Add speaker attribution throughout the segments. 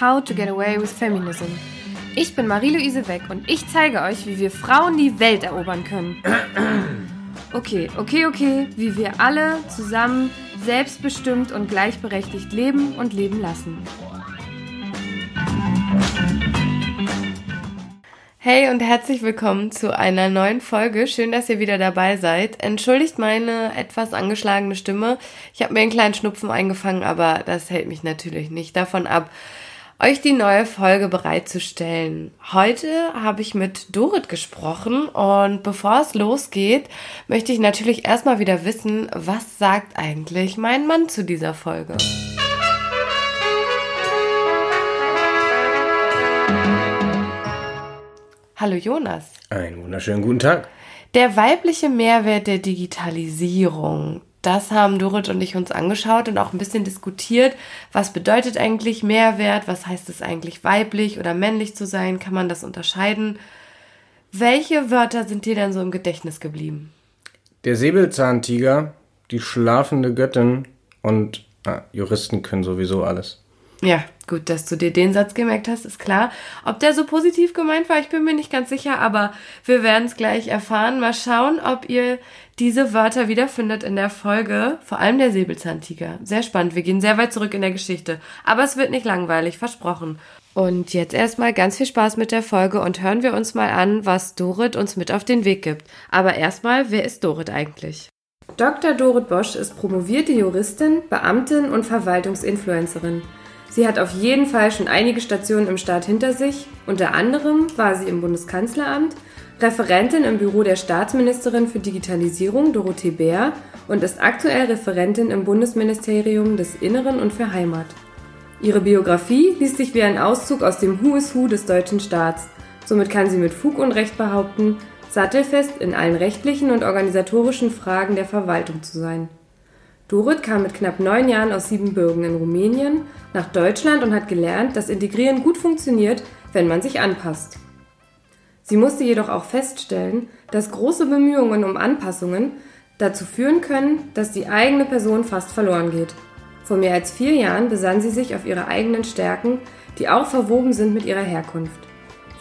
Speaker 1: How to Get Away with Feminism. Ich bin Marie-Louise Weck und ich zeige euch, wie wir Frauen die Welt erobern können. Okay, okay, okay, wie wir alle zusammen selbstbestimmt und gleichberechtigt leben und leben lassen. Hey und herzlich willkommen zu einer neuen Folge. Schön, dass ihr wieder dabei seid. Entschuldigt meine etwas angeschlagene Stimme. Ich habe mir einen kleinen Schnupfen eingefangen, aber das hält mich natürlich nicht davon ab, euch die neue Folge bereitzustellen. Heute habe ich mit Dorit gesprochen und bevor es losgeht, möchte ich natürlich erstmal wieder wissen, was sagt eigentlich mein Mann zu dieser Folge? Hallo Jonas.
Speaker 2: Einen wunderschönen guten Tag.
Speaker 1: Der weibliche Mehrwert der Digitalisierung. Das haben Dorit und ich uns angeschaut und auch ein bisschen diskutiert. Was bedeutet eigentlich Mehrwert? Was heißt es eigentlich weiblich oder männlich zu sein? Kann man das unterscheiden? Welche Wörter sind dir denn so im Gedächtnis geblieben?
Speaker 2: Der Säbelzahntiger, die schlafende Göttin und ah, Juristen können sowieso alles.
Speaker 1: Ja, gut, dass du dir den Satz gemerkt hast, ist klar. Ob der so positiv gemeint war, ich bin mir nicht ganz sicher, aber wir werden es gleich erfahren. Mal schauen, ob ihr diese Wörter wiederfindet in der Folge, vor allem der Säbelzahntiger. Sehr spannend, wir gehen sehr weit zurück in der Geschichte. Aber es wird nicht langweilig, versprochen. Und jetzt erstmal ganz viel Spaß mit der Folge und hören wir uns mal an, was Dorit uns mit auf den Weg gibt. Aber erstmal, wer ist Dorit eigentlich? Dr. Dorit Bosch ist promovierte Juristin, Beamtin und Verwaltungsinfluencerin. Sie hat auf jeden Fall schon einige Stationen im Staat hinter sich. Unter anderem war sie im Bundeskanzleramt, Referentin im Büro der Staatsministerin für Digitalisierung Dorothee Bär und ist aktuell Referentin im Bundesministerium des Inneren und für Heimat. Ihre Biografie liest sich wie ein Auszug aus dem Who is Who des deutschen Staats. Somit kann sie mit Fug und Recht behaupten, sattelfest in allen rechtlichen und organisatorischen Fragen der Verwaltung zu sein. Dorit kam mit knapp neun Jahren aus Siebenbürgen in Rumänien nach Deutschland und hat gelernt, dass Integrieren gut funktioniert, wenn man sich anpasst. Sie musste jedoch auch feststellen, dass große Bemühungen um Anpassungen dazu führen können, dass die eigene Person fast verloren geht. Vor mehr als vier Jahren besann sie sich auf ihre eigenen Stärken, die auch verwoben sind mit ihrer Herkunft.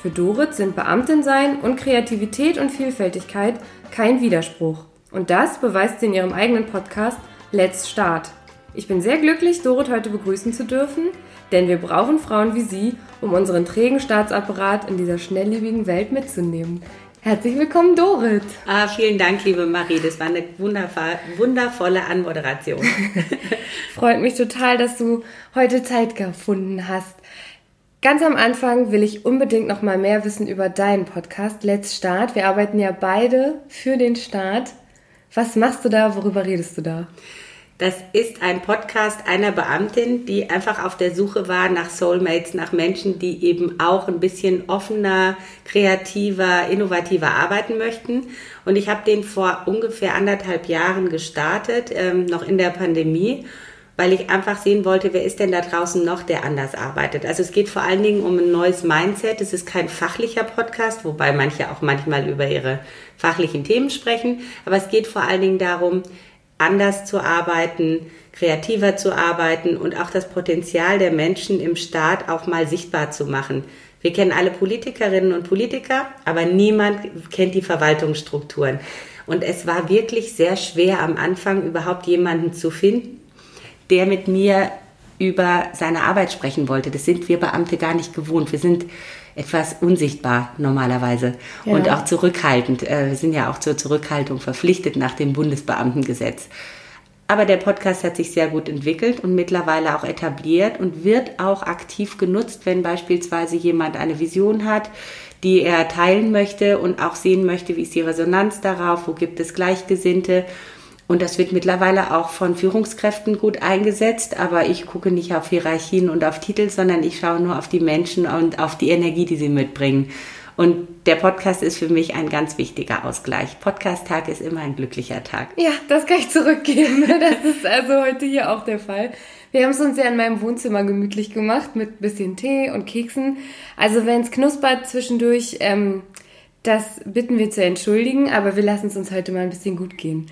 Speaker 1: Für Dorit sind Beamtin sein und Kreativität und Vielfältigkeit kein Widerspruch. Und das beweist sie in ihrem eigenen Podcast Let's Start. Ich bin sehr glücklich, Dorit heute begrüßen zu dürfen, denn wir brauchen Frauen wie Sie, um unseren trägen Staatsapparat in dieser schnelllebigen Welt mitzunehmen. Herzlich willkommen, Dorit.
Speaker 3: Ah, vielen Dank, liebe Marie. Das war eine wundervolle Anmoderation.
Speaker 1: Freut mich total, dass du heute Zeit gefunden hast. Ganz am Anfang will ich unbedingt noch mal mehr wissen über deinen Podcast Let's Start. Wir arbeiten ja beide für den Staat. Was machst du da? Worüber redest du da?
Speaker 3: Das ist ein Podcast einer Beamtin, die einfach auf der Suche war nach Soulmates, nach Menschen, die eben auch ein bisschen offener, kreativer, innovativer arbeiten möchten. Und ich habe den vor ungefähr anderthalb Jahren gestartet, ähm, noch in der Pandemie weil ich einfach sehen wollte, wer ist denn da draußen noch, der anders arbeitet. Also es geht vor allen Dingen um ein neues Mindset. Es ist kein fachlicher Podcast, wobei manche auch manchmal über ihre fachlichen Themen sprechen. Aber es geht vor allen Dingen darum, anders zu arbeiten, kreativer zu arbeiten und auch das Potenzial der Menschen im Staat auch mal sichtbar zu machen. Wir kennen alle Politikerinnen und Politiker, aber niemand kennt die Verwaltungsstrukturen. Und es war wirklich sehr schwer am Anfang überhaupt jemanden zu finden, der mit mir über seine Arbeit sprechen wollte. Das sind wir Beamte gar nicht gewohnt. Wir sind etwas unsichtbar normalerweise ja. und auch zurückhaltend. Äh, wir sind ja auch zur Zurückhaltung verpflichtet nach dem Bundesbeamtengesetz. Aber der Podcast hat sich sehr gut entwickelt und mittlerweile auch etabliert und wird auch aktiv genutzt, wenn beispielsweise jemand eine Vision hat, die er teilen möchte und auch sehen möchte, wie ist die Resonanz darauf, wo gibt es Gleichgesinnte und das wird mittlerweile auch von Führungskräften gut eingesetzt. Aber ich gucke nicht auf Hierarchien und auf Titel, sondern ich schaue nur auf die Menschen und auf die Energie, die sie mitbringen. Und der Podcast ist für mich ein ganz wichtiger Ausgleich. Podcast-Tag ist immer ein glücklicher Tag.
Speaker 1: Ja, das kann ich zurückgeben. Das ist also heute hier auch der Fall. Wir haben es uns ja in meinem Wohnzimmer gemütlich gemacht mit bisschen Tee und Keksen. Also wenn es knuspert zwischendurch, ähm, das bitten wir zu entschuldigen, aber wir lassen es uns heute mal ein bisschen gut gehen.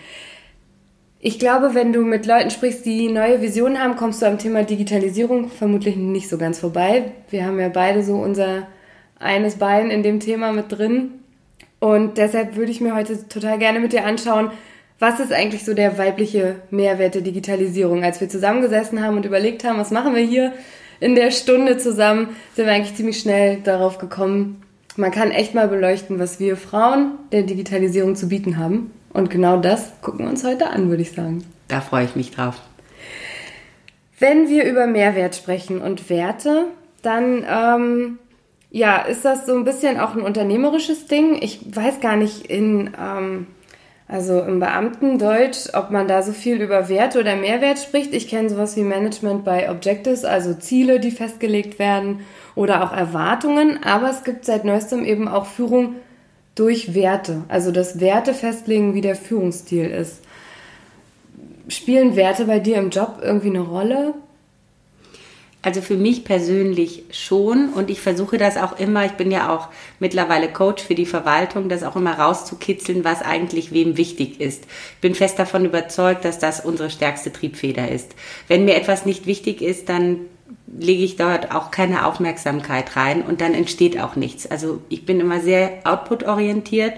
Speaker 1: Ich glaube, wenn du mit Leuten sprichst, die neue Visionen haben, kommst du am Thema Digitalisierung vermutlich nicht so ganz vorbei. Wir haben ja beide so unser eines Bein in dem Thema mit drin. Und deshalb würde ich mir heute total gerne mit dir anschauen, was ist eigentlich so der weibliche Mehrwert der Digitalisierung? Als wir zusammengesessen haben und überlegt haben, was machen wir hier in der Stunde zusammen, sind wir eigentlich ziemlich schnell darauf gekommen, man kann echt mal beleuchten, was wir Frauen der Digitalisierung zu bieten haben. Und genau das gucken wir uns heute an, würde ich sagen.
Speaker 3: Da freue ich mich drauf.
Speaker 1: Wenn wir über Mehrwert sprechen und Werte, dann ähm, ja, ist das so ein bisschen auch ein unternehmerisches Ding. Ich weiß gar nicht in ähm, also im Beamtendeutsch, ob man da so viel über Werte oder Mehrwert spricht. Ich kenne sowas wie Management by Objectives, also Ziele, die festgelegt werden oder auch Erwartungen. Aber es gibt seit neuestem eben auch Führung durch Werte. Also das Werte festlegen, wie der Führungsstil ist. Spielen Werte bei dir im Job irgendwie eine Rolle?
Speaker 3: Also für mich persönlich schon und ich versuche das auch immer, ich bin ja auch mittlerweile Coach für die Verwaltung, das auch immer rauszukitzeln, was eigentlich wem wichtig ist. Ich bin fest davon überzeugt, dass das unsere stärkste Triebfeder ist. Wenn mir etwas nicht wichtig ist, dann lege ich dort auch keine Aufmerksamkeit rein und dann entsteht auch nichts. Also ich bin immer sehr output-orientiert.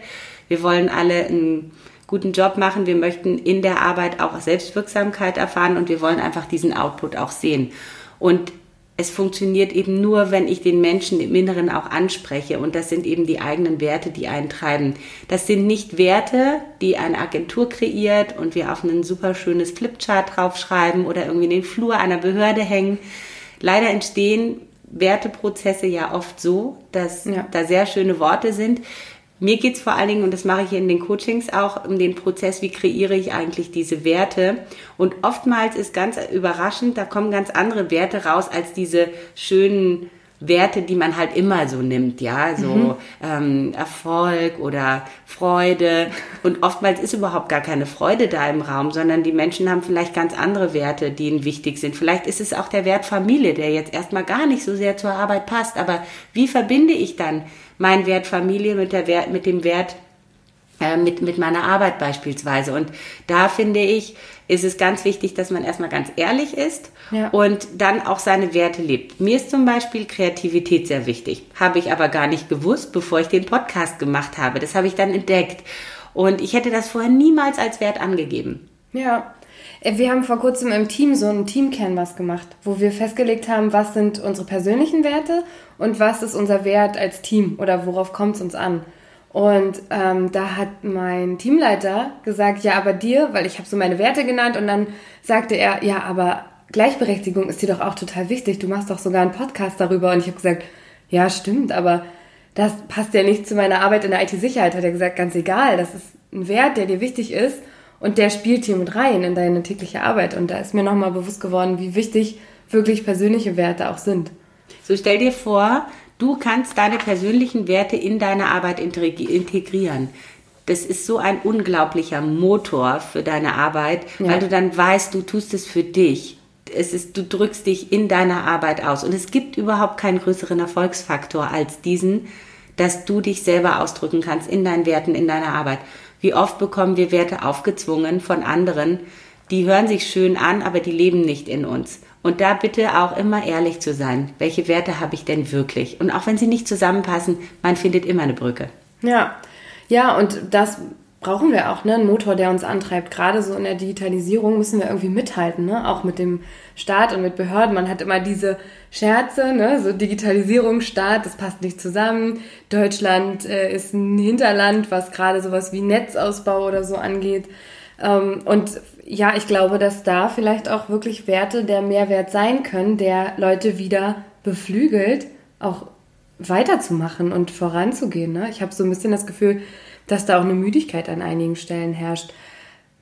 Speaker 3: Wir wollen alle einen guten Job machen. Wir möchten in der Arbeit auch Selbstwirksamkeit erfahren und wir wollen einfach diesen Output auch sehen. Und es funktioniert eben nur, wenn ich den Menschen im Inneren auch anspreche. Und das sind eben die eigenen Werte, die einen treiben. Das sind nicht Werte, die eine Agentur kreiert und wir auf ein super schönes Flipchart draufschreiben oder irgendwie in den Flur einer Behörde hängen. Leider entstehen Werteprozesse ja oft so, dass ja. da sehr schöne Worte sind. Mir geht's vor allen Dingen, und das mache ich in den Coachings auch, um den Prozess, wie kreiere ich eigentlich diese Werte. Und oftmals ist ganz überraschend, da kommen ganz andere Werte raus als diese schönen Werte, die man halt immer so nimmt, ja, so mhm. ähm, Erfolg oder Freude. Und oftmals ist überhaupt gar keine Freude da im Raum, sondern die Menschen haben vielleicht ganz andere Werte, die ihnen wichtig sind. Vielleicht ist es auch der Wert Familie, der jetzt erstmal gar nicht so sehr zur Arbeit passt. Aber wie verbinde ich dann mein Wert Familie mit, der Wert, mit dem Wert mit, mit meiner Arbeit beispielsweise. Und da finde ich, ist es ganz wichtig, dass man erstmal ganz ehrlich ist ja. und dann auch seine Werte lebt. Mir ist zum Beispiel Kreativität sehr wichtig. Habe ich aber gar nicht gewusst, bevor ich den Podcast gemacht habe. Das habe ich dann entdeckt. Und ich hätte das vorher niemals als Wert angegeben.
Speaker 1: Ja. Äh, wir haben vor kurzem im Team so einen Team-Canvas gemacht, wo wir festgelegt haben, was sind unsere persönlichen Werte und was ist unser Wert als Team oder worauf kommt es uns an. Und ähm, da hat mein Teamleiter gesagt, ja, aber dir, weil ich habe so meine Werte genannt und dann sagte er, ja, aber Gleichberechtigung ist dir doch auch total wichtig. Du machst doch sogar einen Podcast darüber. Und ich habe gesagt, ja, stimmt, aber das passt ja nicht zu meiner Arbeit in der IT-Sicherheit. Hat er gesagt, ganz egal, das ist ein Wert, der dir wichtig ist und der spielt hier mit rein in deine tägliche Arbeit. Und da ist mir nochmal bewusst geworden, wie wichtig wirklich persönliche Werte auch sind.
Speaker 3: So stell dir vor, du kannst deine persönlichen Werte in deine Arbeit integrieren. Das ist so ein unglaublicher Motor für deine Arbeit, ja. weil du dann weißt, du tust es für dich. Es ist, du drückst dich in deiner Arbeit aus. Und es gibt überhaupt keinen größeren Erfolgsfaktor als diesen, dass du dich selber ausdrücken kannst in deinen Werten, in deiner Arbeit. Wie oft bekommen wir Werte aufgezwungen von anderen, die hören sich schön an, aber die leben nicht in uns. Und da bitte auch immer ehrlich zu sein. Welche Werte habe ich denn wirklich? Und auch wenn sie nicht zusammenpassen, man findet immer eine Brücke.
Speaker 1: Ja, ja, und das brauchen wir auch, ne? Ein Motor, der uns antreibt. Gerade so in der Digitalisierung müssen wir irgendwie mithalten, ne? Auch mit dem Staat und mit Behörden. Man hat immer diese Scherze, ne? So Digitalisierung, Staat, das passt nicht zusammen. Deutschland äh, ist ein Hinterland, was gerade sowas wie Netzausbau oder so angeht. Ähm, und ja, ich glaube, dass da vielleicht auch wirklich Werte der Mehrwert sein können, der Leute wieder beflügelt, auch weiterzumachen und voranzugehen. Ne? Ich habe so ein bisschen das Gefühl, dass da auch eine Müdigkeit an einigen Stellen herrscht.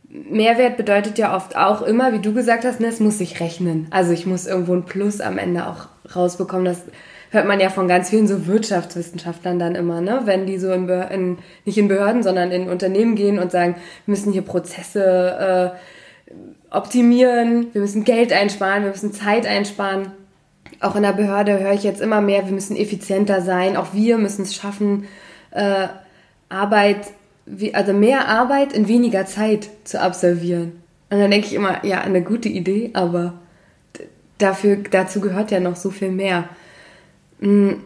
Speaker 1: Mehrwert bedeutet ja oft auch immer, wie du gesagt hast, ne, es muss sich rechnen. Also ich muss irgendwo ein Plus am Ende auch rausbekommen. Das hört man ja von ganz vielen so Wirtschaftswissenschaftlern dann immer, ne? wenn die so in, in nicht in Behörden, sondern in Unternehmen gehen und sagen, wir müssen hier Prozesse äh, optimieren, wir müssen Geld einsparen, wir müssen Zeit einsparen. Auch in der Behörde höre ich jetzt immer mehr, wir müssen effizienter sein, auch wir müssen es schaffen, äh, Arbeit, also mehr Arbeit in weniger Zeit zu absolvieren. Und dann denke ich immer, ja, eine gute Idee, aber dafür, dazu gehört ja noch so viel mehr. Hm.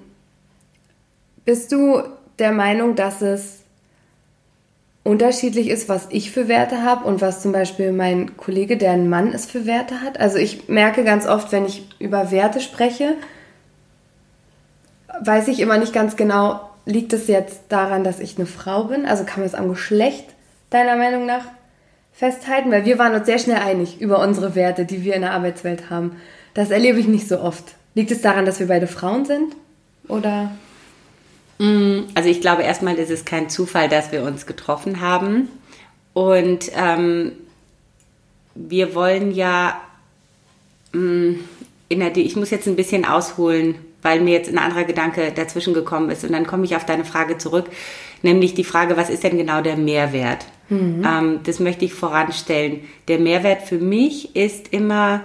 Speaker 1: Bist du der Meinung, dass es unterschiedlich ist, was ich für Werte habe und was zum Beispiel mein Kollege, der ein Mann ist, für Werte hat? Also ich merke ganz oft, wenn ich über Werte spreche, weiß ich immer nicht ganz genau, liegt es jetzt daran, dass ich eine Frau bin? Also kann man es am Geschlecht deiner Meinung nach festhalten? Weil wir waren uns sehr schnell einig über unsere Werte, die wir in der Arbeitswelt haben. Das erlebe ich nicht so oft. Liegt es daran, dass wir beide Frauen sind? Oder?
Speaker 3: Mm, also ich glaube erstmal ist es kein Zufall, dass wir uns getroffen haben. Und ähm, wir wollen ja mh, mm, in der, ich muss jetzt ein bisschen ausholen, weil mir jetzt ein anderer Gedanke dazwischen gekommen ist. Und dann komme ich auf deine Frage zurück, nämlich die Frage, was ist denn genau der Mehrwert? Mhm. Ähm, das möchte ich voranstellen. Der Mehrwert für mich ist immer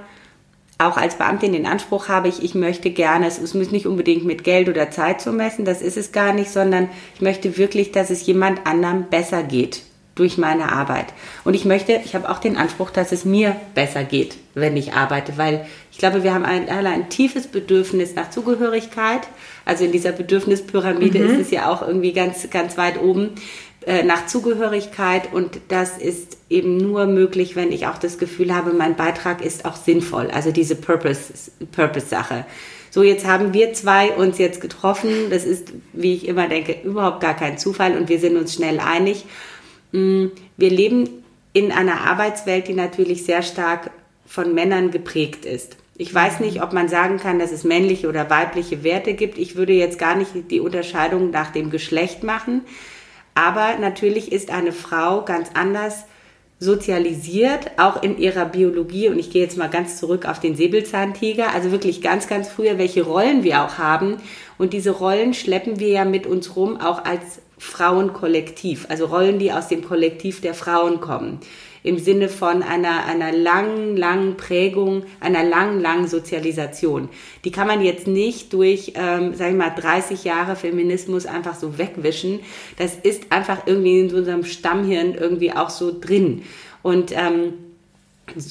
Speaker 3: auch als Beamtin den Anspruch habe ich, ich möchte gerne, es, es muss nicht unbedingt mit Geld oder Zeit zu messen, das ist es gar nicht, sondern ich möchte wirklich, dass es jemand anderem besser geht durch meine Arbeit. Und ich möchte, ich habe auch den Anspruch, dass es mir besser geht, wenn ich arbeite, weil ich glaube, wir haben ein, ein, ein tiefes Bedürfnis nach Zugehörigkeit. Also in dieser Bedürfnispyramide mhm. ist es ja auch irgendwie ganz, ganz weit oben. Äh, nach Zugehörigkeit und das ist eben nur möglich, wenn ich auch das Gefühl habe, mein Beitrag ist auch sinnvoll, also diese Purpose-Sache. Purpose so, jetzt haben wir zwei uns jetzt getroffen. Das ist, wie ich immer denke, überhaupt gar kein Zufall und wir sind uns schnell einig. Mm, wir leben in einer Arbeitswelt, die natürlich sehr stark von Männern geprägt ist. Ich weiß nicht, ob man sagen kann, dass es männliche oder weibliche Werte gibt. Ich würde jetzt gar nicht die Unterscheidung nach dem Geschlecht machen. Aber natürlich ist eine Frau ganz anders sozialisiert, auch in ihrer Biologie. Und ich gehe jetzt mal ganz zurück auf den Säbelzahntiger, also wirklich ganz, ganz früher, welche Rollen wir auch haben. Und diese Rollen schleppen wir ja mit uns rum, auch als Frauenkollektiv, also Rollen, die aus dem Kollektiv der Frauen kommen im Sinne von einer, einer langen, langen Prägung, einer langen, langen Sozialisation. Die kann man jetzt nicht durch, ähm, sag ich mal, 30 Jahre Feminismus einfach so wegwischen. Das ist einfach irgendwie in unserem Stammhirn irgendwie auch so drin. Und ähm,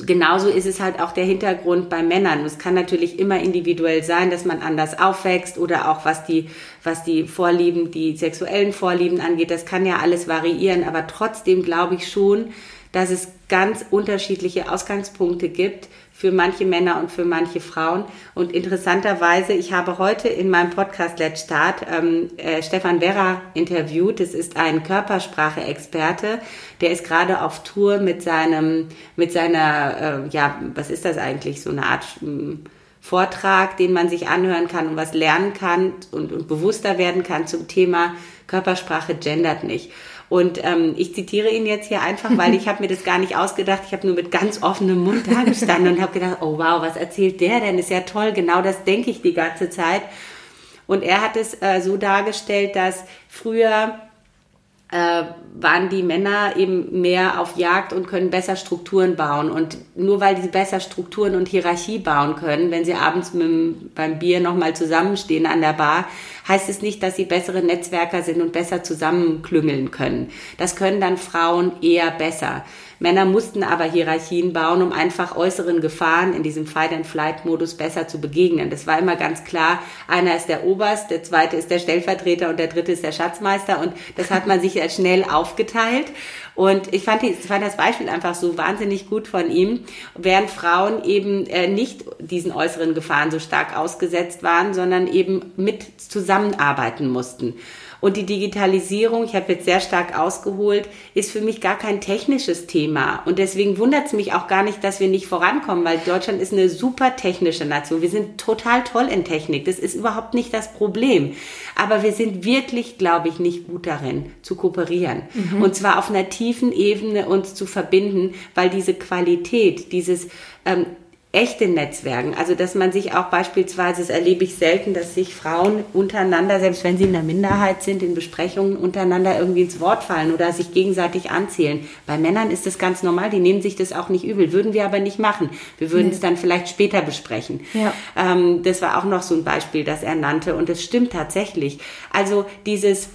Speaker 3: genauso ist es halt auch der Hintergrund bei Männern. Es kann natürlich immer individuell sein, dass man anders aufwächst oder auch was die, was die Vorlieben, die sexuellen Vorlieben angeht. Das kann ja alles variieren. Aber trotzdem glaube ich schon, dass es ganz unterschiedliche Ausgangspunkte gibt für manche Männer und für manche Frauen. Und interessanterweise, ich habe heute in meinem Podcast Let's Start ähm, äh, Stefan Werra interviewt. Das ist ein Körpersprache-Experte. Der ist gerade auf Tour mit seinem, mit seiner, äh, ja, was ist das eigentlich? So eine Art äh, Vortrag, den man sich anhören kann und was lernen kann und, und bewusster werden kann zum Thema Körpersprache gendert nicht. Und ähm, ich zitiere ihn jetzt hier einfach, weil ich habe mir das gar nicht ausgedacht. Ich habe nur mit ganz offenem Mund da gestanden und habe gedacht, oh wow, was erzählt der denn? Ist ja toll, genau das denke ich die ganze Zeit. Und er hat es äh, so dargestellt, dass früher äh, waren die Männer eben mehr auf Jagd und können besser Strukturen bauen. Und nur weil sie besser Strukturen und Hierarchie bauen können, wenn sie abends mit, beim Bier nochmal zusammenstehen an der Bar, heißt es nicht, dass sie bessere Netzwerker sind und besser zusammenklüngeln können. Das können dann Frauen eher besser. Männer mussten aber Hierarchien bauen, um einfach äußeren Gefahren in diesem Fight-and-Flight-Modus besser zu begegnen. Das war immer ganz klar, einer ist der Oberst, der zweite ist der Stellvertreter und der dritte ist der Schatzmeister und das hat man sich schnell aufgeteilt. Und ich fand, ich fand das Beispiel einfach so wahnsinnig gut von ihm, während Frauen eben äh, nicht diesen äußeren Gefahren so stark ausgesetzt waren, sondern eben mit zusammenarbeiten mussten. Und die Digitalisierung, ich habe jetzt sehr stark ausgeholt, ist für mich gar kein technisches Thema. Und deswegen wundert es mich auch gar nicht, dass wir nicht vorankommen, weil Deutschland ist eine super technische Nation. Wir sind total toll in Technik. Das ist überhaupt nicht das Problem. Aber wir sind wirklich, glaube ich, nicht gut darin, zu kooperieren. Mhm. Und zwar auf einer tiefen Ebene uns zu verbinden, weil diese Qualität, dieses ähm, echte Netzwerken. Also dass man sich auch beispielsweise, das erlebe ich selten, dass sich Frauen untereinander, selbst wenn sie in der Minderheit sind, in Besprechungen untereinander irgendwie ins Wort fallen oder sich gegenseitig anzählen. Bei Männern ist das ganz normal, die nehmen sich das auch nicht übel. Würden wir aber nicht machen. Wir würden nee. es dann vielleicht später besprechen. Ja. Ähm, das war auch noch so ein Beispiel, das er nannte und es stimmt tatsächlich. Also dieses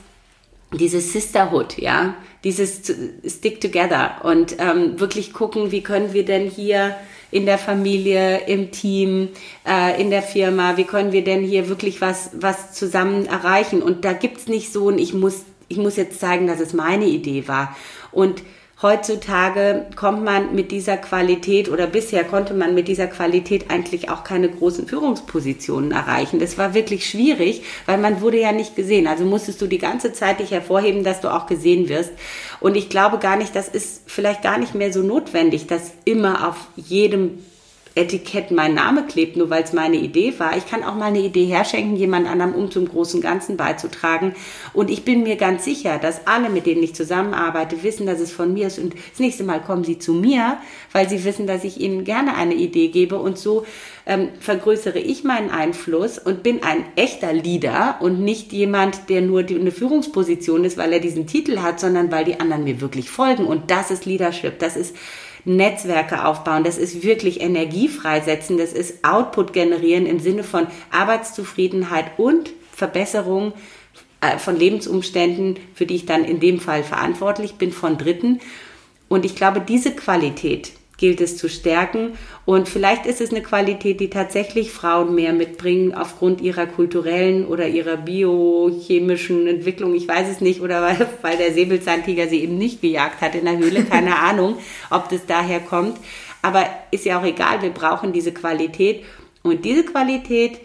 Speaker 3: dieses Sisterhood, ja, dieses Stick Together und ähm, wirklich gucken, wie können wir denn hier in der Familie, im Team, äh, in der Firma, wie können wir denn hier wirklich was, was zusammen erreichen? Und da gibt's nicht so ein, ich muss, ich muss jetzt zeigen, dass es meine Idee war. Und Heutzutage kommt man mit dieser Qualität oder bisher konnte man mit dieser Qualität eigentlich auch keine großen Führungspositionen erreichen. Das war wirklich schwierig, weil man wurde ja nicht gesehen. Also musstest du die ganze Zeit dich hervorheben, dass du auch gesehen wirst. Und ich glaube gar nicht, das ist vielleicht gar nicht mehr so notwendig, dass immer auf jedem Etikett mein Name klebt, nur weil es meine Idee war. Ich kann auch mal eine Idee herschenken, jemand anderem, um zum großen Ganzen beizutragen. Und ich bin mir ganz sicher, dass alle, mit denen ich zusammenarbeite, wissen, dass es von mir ist. Und das nächste Mal kommen sie zu mir, weil sie wissen, dass ich ihnen gerne eine Idee gebe. Und so ähm, vergrößere ich meinen Einfluss und bin ein echter Leader und nicht jemand, der nur die, eine Führungsposition ist, weil er diesen Titel hat, sondern weil die anderen mir wirklich folgen. Und das ist Leadership. Das ist Netzwerke aufbauen, das ist wirklich Energie freisetzen, das ist Output generieren im Sinne von Arbeitszufriedenheit und Verbesserung äh, von Lebensumständen, für die ich dann in dem Fall verantwortlich bin von Dritten. Und ich glaube, diese Qualität, gilt es zu stärken. Und vielleicht ist es eine Qualität, die tatsächlich Frauen mehr mitbringen aufgrund ihrer kulturellen oder ihrer biochemischen Entwicklung. Ich weiß es nicht. Oder weil, weil der Säbelzahntiger sie eben nicht gejagt hat in der Höhle. Keine Ahnung, ob das daher kommt. Aber ist ja auch egal. Wir brauchen diese Qualität. Und diese Qualität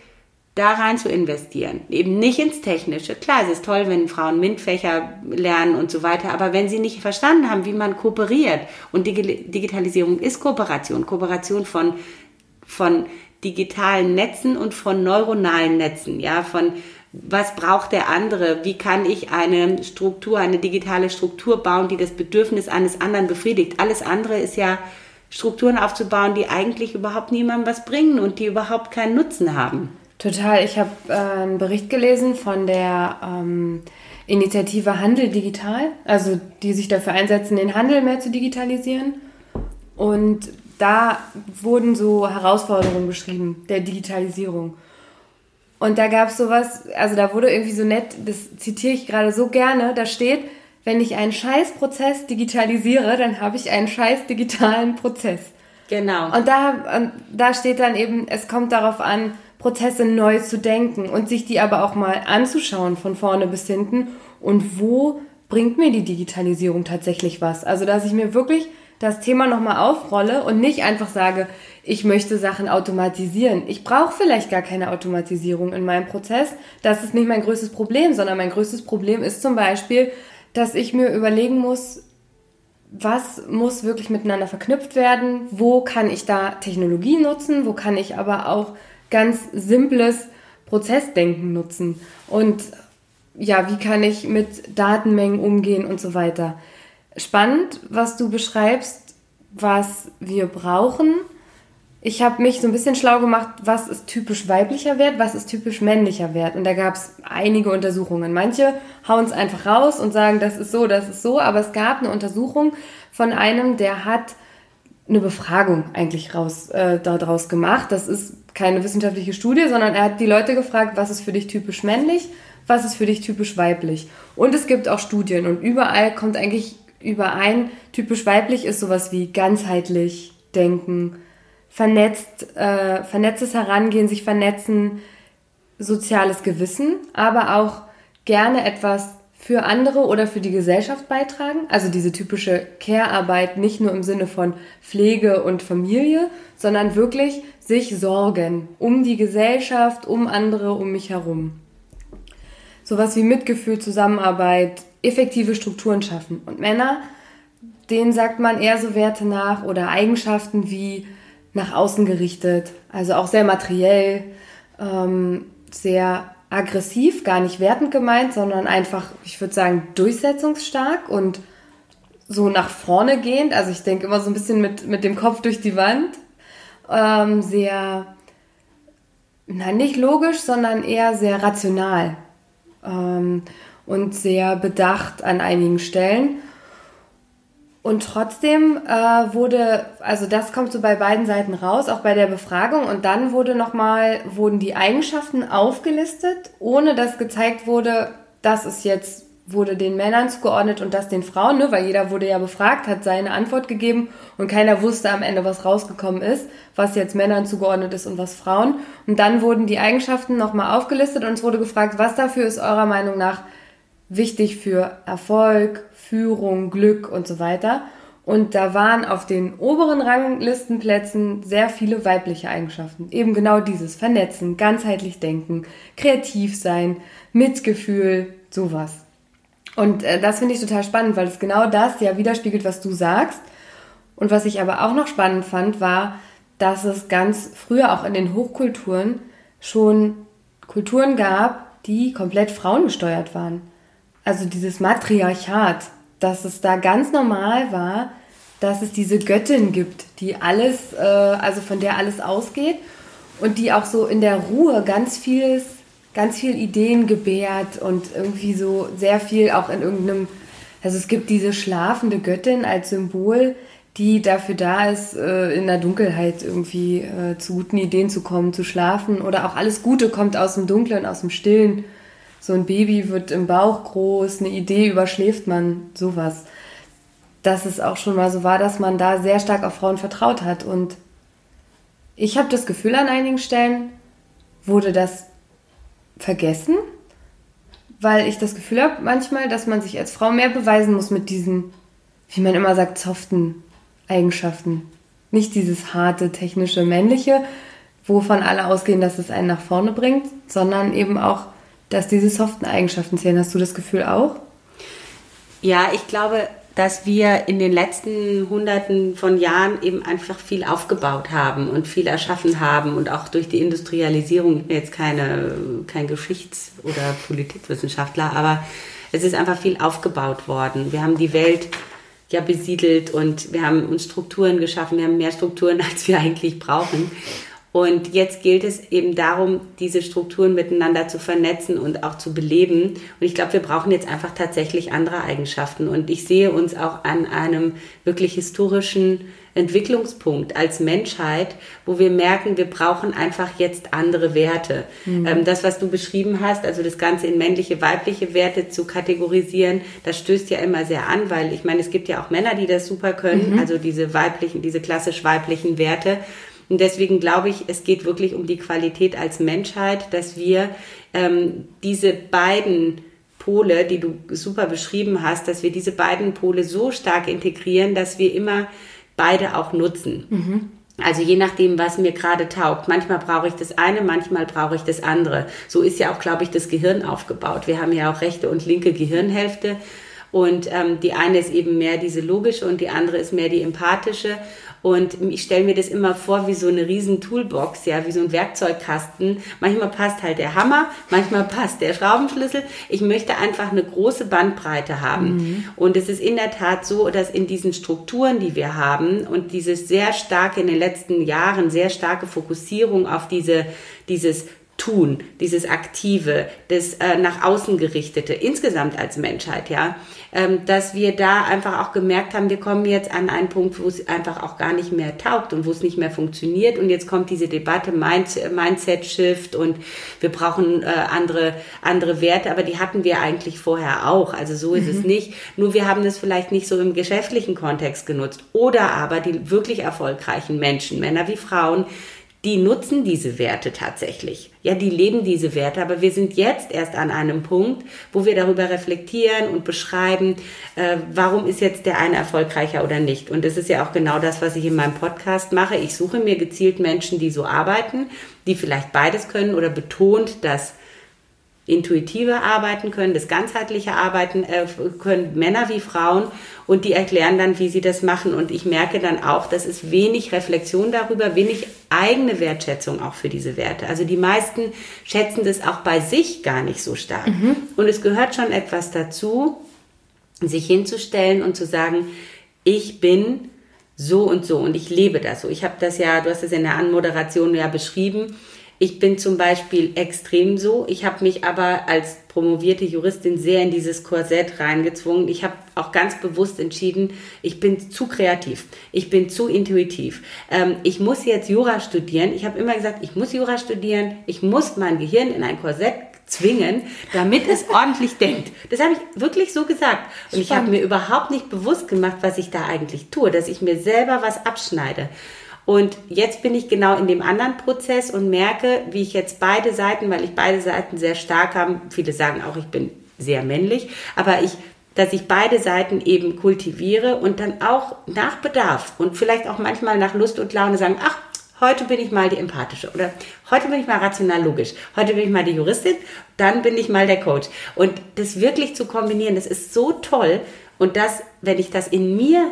Speaker 3: da rein zu investieren. Eben nicht ins Technische. Klar, es ist toll, wenn Frauen MINT-Fächer lernen und so weiter, aber wenn sie nicht verstanden haben, wie man kooperiert, und Digitalisierung ist Kooperation, Kooperation von, von digitalen Netzen und von neuronalen Netzen, ja, von was braucht der andere? Wie kann ich eine Struktur, eine digitale Struktur bauen, die das Bedürfnis eines anderen befriedigt? Alles andere ist ja Strukturen aufzubauen, die eigentlich überhaupt niemandem was bringen und die überhaupt keinen Nutzen haben.
Speaker 1: Total. Ich habe äh, einen Bericht gelesen von der ähm, Initiative Handel Digital, also die sich dafür einsetzen, den Handel mehr zu digitalisieren. Und da wurden so Herausforderungen beschrieben der Digitalisierung. Und da gab es sowas, also da wurde irgendwie so nett, das zitiere ich gerade so gerne, da steht, wenn ich einen Scheißprozess digitalisiere, dann habe ich einen scheiß digitalen Prozess.
Speaker 3: Genau.
Speaker 1: Und da, und da steht dann eben, es kommt darauf an, Prozesse neu zu denken und sich die aber auch mal anzuschauen von vorne bis hinten und wo bringt mir die Digitalisierung tatsächlich was? Also, dass ich mir wirklich das Thema nochmal aufrolle und nicht einfach sage, ich möchte Sachen automatisieren. Ich brauche vielleicht gar keine Automatisierung in meinem Prozess. Das ist nicht mein größtes Problem, sondern mein größtes Problem ist zum Beispiel, dass ich mir überlegen muss, was muss wirklich miteinander verknüpft werden? Wo kann ich da Technologie nutzen? Wo kann ich aber auch ganz simples Prozessdenken nutzen und ja, wie kann ich mit Datenmengen umgehen und so weiter. Spannend, was du beschreibst, was wir brauchen. Ich habe mich so ein bisschen schlau gemacht, was ist typisch weiblicher Wert, was ist typisch männlicher Wert. Und da gab es einige Untersuchungen. Manche hauen es einfach raus und sagen, das ist so, das ist so. Aber es gab eine Untersuchung von einem, der hat eine Befragung eigentlich raus, äh, daraus gemacht. Das ist keine wissenschaftliche Studie, sondern er hat die Leute gefragt, was ist für dich typisch männlich, was ist für dich typisch weiblich. Und es gibt auch Studien und überall kommt eigentlich überein, typisch weiblich ist sowas wie ganzheitlich denken, vernetzt, äh, vernetztes Herangehen, sich vernetzen, soziales Gewissen, aber auch gerne etwas für andere oder für die Gesellschaft beitragen. Also diese typische Care-Arbeit nicht nur im Sinne von Pflege und Familie, sondern wirklich sich sorgen um die Gesellschaft, um andere, um mich herum. Sowas wie Mitgefühl, Zusammenarbeit, effektive Strukturen schaffen. Und Männer, denen sagt man eher so Werte nach oder Eigenschaften wie nach außen gerichtet, also auch sehr materiell, ähm, sehr aggressiv, gar nicht wertend gemeint, sondern einfach, ich würde sagen, durchsetzungsstark und so nach vorne gehend. Also ich denke immer so ein bisschen mit, mit dem Kopf durch die Wand. Ähm, sehr, nein, nicht logisch, sondern eher sehr rational ähm, und sehr bedacht an einigen Stellen. Und trotzdem äh, wurde, also das kommt so bei beiden Seiten raus, auch bei der Befragung. Und dann wurde nochmal, wurden die Eigenschaften aufgelistet, ohne dass gezeigt wurde, das ist jetzt wurde den Männern zugeordnet und das den Frauen, ne? weil jeder wurde ja befragt, hat seine Antwort gegeben und keiner wusste am Ende, was rausgekommen ist, was jetzt Männern zugeordnet ist und was Frauen. Und dann wurden die Eigenschaften nochmal aufgelistet und es wurde gefragt, was dafür ist eurer Meinung nach wichtig für Erfolg, Führung, Glück und so weiter. Und da waren auf den oberen Ranglistenplätzen sehr viele weibliche Eigenschaften. Eben genau dieses Vernetzen, ganzheitlich denken, kreativ sein, Mitgefühl, sowas. Und äh, das finde ich total spannend, weil es genau das ja widerspiegelt, was du sagst. Und was ich aber auch noch spannend fand, war, dass es ganz früher auch in den Hochkulturen schon Kulturen gab, die komplett frauengesteuert waren. Also dieses Matriarchat, dass es da ganz normal war, dass es diese Göttin gibt, die alles, äh, also von der alles ausgeht und die auch so in der Ruhe ganz vieles ganz viel Ideen gebärt und irgendwie so sehr viel auch in irgendeinem, also es gibt diese schlafende Göttin als Symbol, die dafür da ist, äh, in der Dunkelheit irgendwie äh, zu guten Ideen zu kommen, zu schlafen oder auch alles Gute kommt aus dem Dunklen, aus dem Stillen. So ein Baby wird im Bauch groß, eine Idee überschläft man, sowas. Dass es auch schon mal so war, dass man da sehr stark auf Frauen vertraut hat. Und ich habe das Gefühl, an einigen Stellen wurde das vergessen, weil ich das Gefühl habe manchmal, dass man sich als Frau mehr beweisen muss mit diesen, wie man immer sagt, soften Eigenschaften. Nicht dieses harte, technische, männliche, wovon alle ausgehen, dass es einen nach vorne bringt, sondern eben auch, dass diese soften Eigenschaften zählen. Hast du das Gefühl auch?
Speaker 3: Ja, ich glaube, dass wir in den letzten Hunderten von Jahren eben einfach viel aufgebaut haben und viel erschaffen haben und auch durch die Industrialisierung, ich bin jetzt keine, kein Geschichts- oder Politikwissenschaftler, aber es ist einfach viel aufgebaut worden. Wir haben die Welt ja besiedelt und wir haben uns Strukturen geschaffen, wir haben mehr Strukturen, als wir eigentlich brauchen. Und jetzt gilt es eben darum, diese Strukturen miteinander zu vernetzen und auch zu beleben. Und ich glaube, wir brauchen jetzt einfach tatsächlich andere Eigenschaften. Und ich sehe uns auch an einem wirklich historischen Entwicklungspunkt als Menschheit, wo wir merken, wir brauchen einfach jetzt andere Werte. Mhm. Ähm, das, was du beschrieben hast, also das Ganze in männliche, weibliche Werte zu kategorisieren, das stößt ja immer sehr an, weil ich meine, es gibt ja auch Männer, die das super können, mhm. also diese weiblichen, diese klassisch weiblichen Werte. Und deswegen glaube ich, es geht wirklich um die Qualität als Menschheit, dass wir ähm, diese beiden Pole, die du super beschrieben hast, dass wir diese beiden Pole so stark integrieren, dass wir immer beide auch nutzen. Mhm. Also je nachdem, was mir gerade taugt. Manchmal brauche ich das eine, manchmal brauche ich das andere. So ist ja auch, glaube ich, das Gehirn aufgebaut. Wir haben ja auch rechte und linke Gehirnhälfte. Und ähm, die eine ist eben mehr diese logische und die andere ist mehr die empathische. Und ich stelle mir das immer vor wie so eine riesen Toolbox, ja, wie so ein Werkzeugkasten. Manchmal passt halt der Hammer, manchmal passt der Schraubenschlüssel. Ich möchte einfach eine große Bandbreite haben. Mhm. Und es ist in der Tat so, dass in diesen Strukturen, die wir haben und dieses sehr starke in den letzten Jahren, sehr starke Fokussierung auf diese, dieses Tun, dieses Aktive, das äh, nach außen gerichtete, insgesamt als Menschheit, ja, dass wir da einfach auch gemerkt haben, wir kommen jetzt an einen Punkt, wo es einfach auch gar nicht mehr taugt und wo es nicht mehr funktioniert. Und jetzt kommt diese Debatte Mindset-Shift und wir brauchen äh, andere, andere Werte, aber die hatten wir eigentlich vorher auch. Also so ist mhm. es nicht. Nur wir haben es vielleicht nicht so im geschäftlichen Kontext genutzt. Oder aber die wirklich erfolgreichen Menschen, Männer wie Frauen, die nutzen diese Werte tatsächlich. Ja, die leben diese Werte, aber wir sind jetzt erst an einem Punkt, wo wir darüber reflektieren und beschreiben, äh, warum ist jetzt der eine erfolgreicher oder nicht. Und das ist ja auch genau das, was ich in meinem Podcast mache. Ich suche mir gezielt Menschen, die so arbeiten, die vielleicht beides können oder betont, dass intuitive arbeiten können, das ganzheitliche arbeiten äh, können, Männer wie Frauen und die erklären dann, wie sie das machen und ich merke dann auch, dass es wenig Reflexion darüber, wenig eigene Wertschätzung auch für diese Werte. Also die meisten schätzen das auch bei sich gar nicht so stark mhm. und es gehört schon etwas dazu, sich hinzustellen und zu sagen, ich bin so und so und ich lebe das so. Ich habe das ja, du hast es in der Anmoderation ja beschrieben, ich bin zum Beispiel extrem so. Ich habe mich aber als promovierte Juristin sehr in dieses Korsett reingezwungen. Ich habe auch ganz bewusst entschieden, ich bin zu kreativ, ich bin zu intuitiv. Ähm, ich muss jetzt Jura studieren. Ich habe immer gesagt, ich muss Jura studieren, ich muss mein Gehirn in ein Korsett zwingen, damit es ordentlich denkt. Das habe ich wirklich so gesagt. Und ich habe mir überhaupt nicht bewusst gemacht, was ich da eigentlich tue, dass ich mir selber was abschneide. Und jetzt bin ich genau in dem anderen Prozess und merke, wie ich jetzt beide Seiten, weil ich beide Seiten sehr stark habe, viele sagen auch, ich bin sehr männlich, aber ich dass ich beide Seiten eben kultiviere und dann auch nach Bedarf und vielleicht auch manchmal nach Lust und Laune sagen, ach, heute bin ich mal die empathische oder heute bin ich mal rational logisch, heute bin ich mal die Juristin, dann bin ich mal der Coach. Und das wirklich zu kombinieren, das ist so toll und das, wenn ich das in mir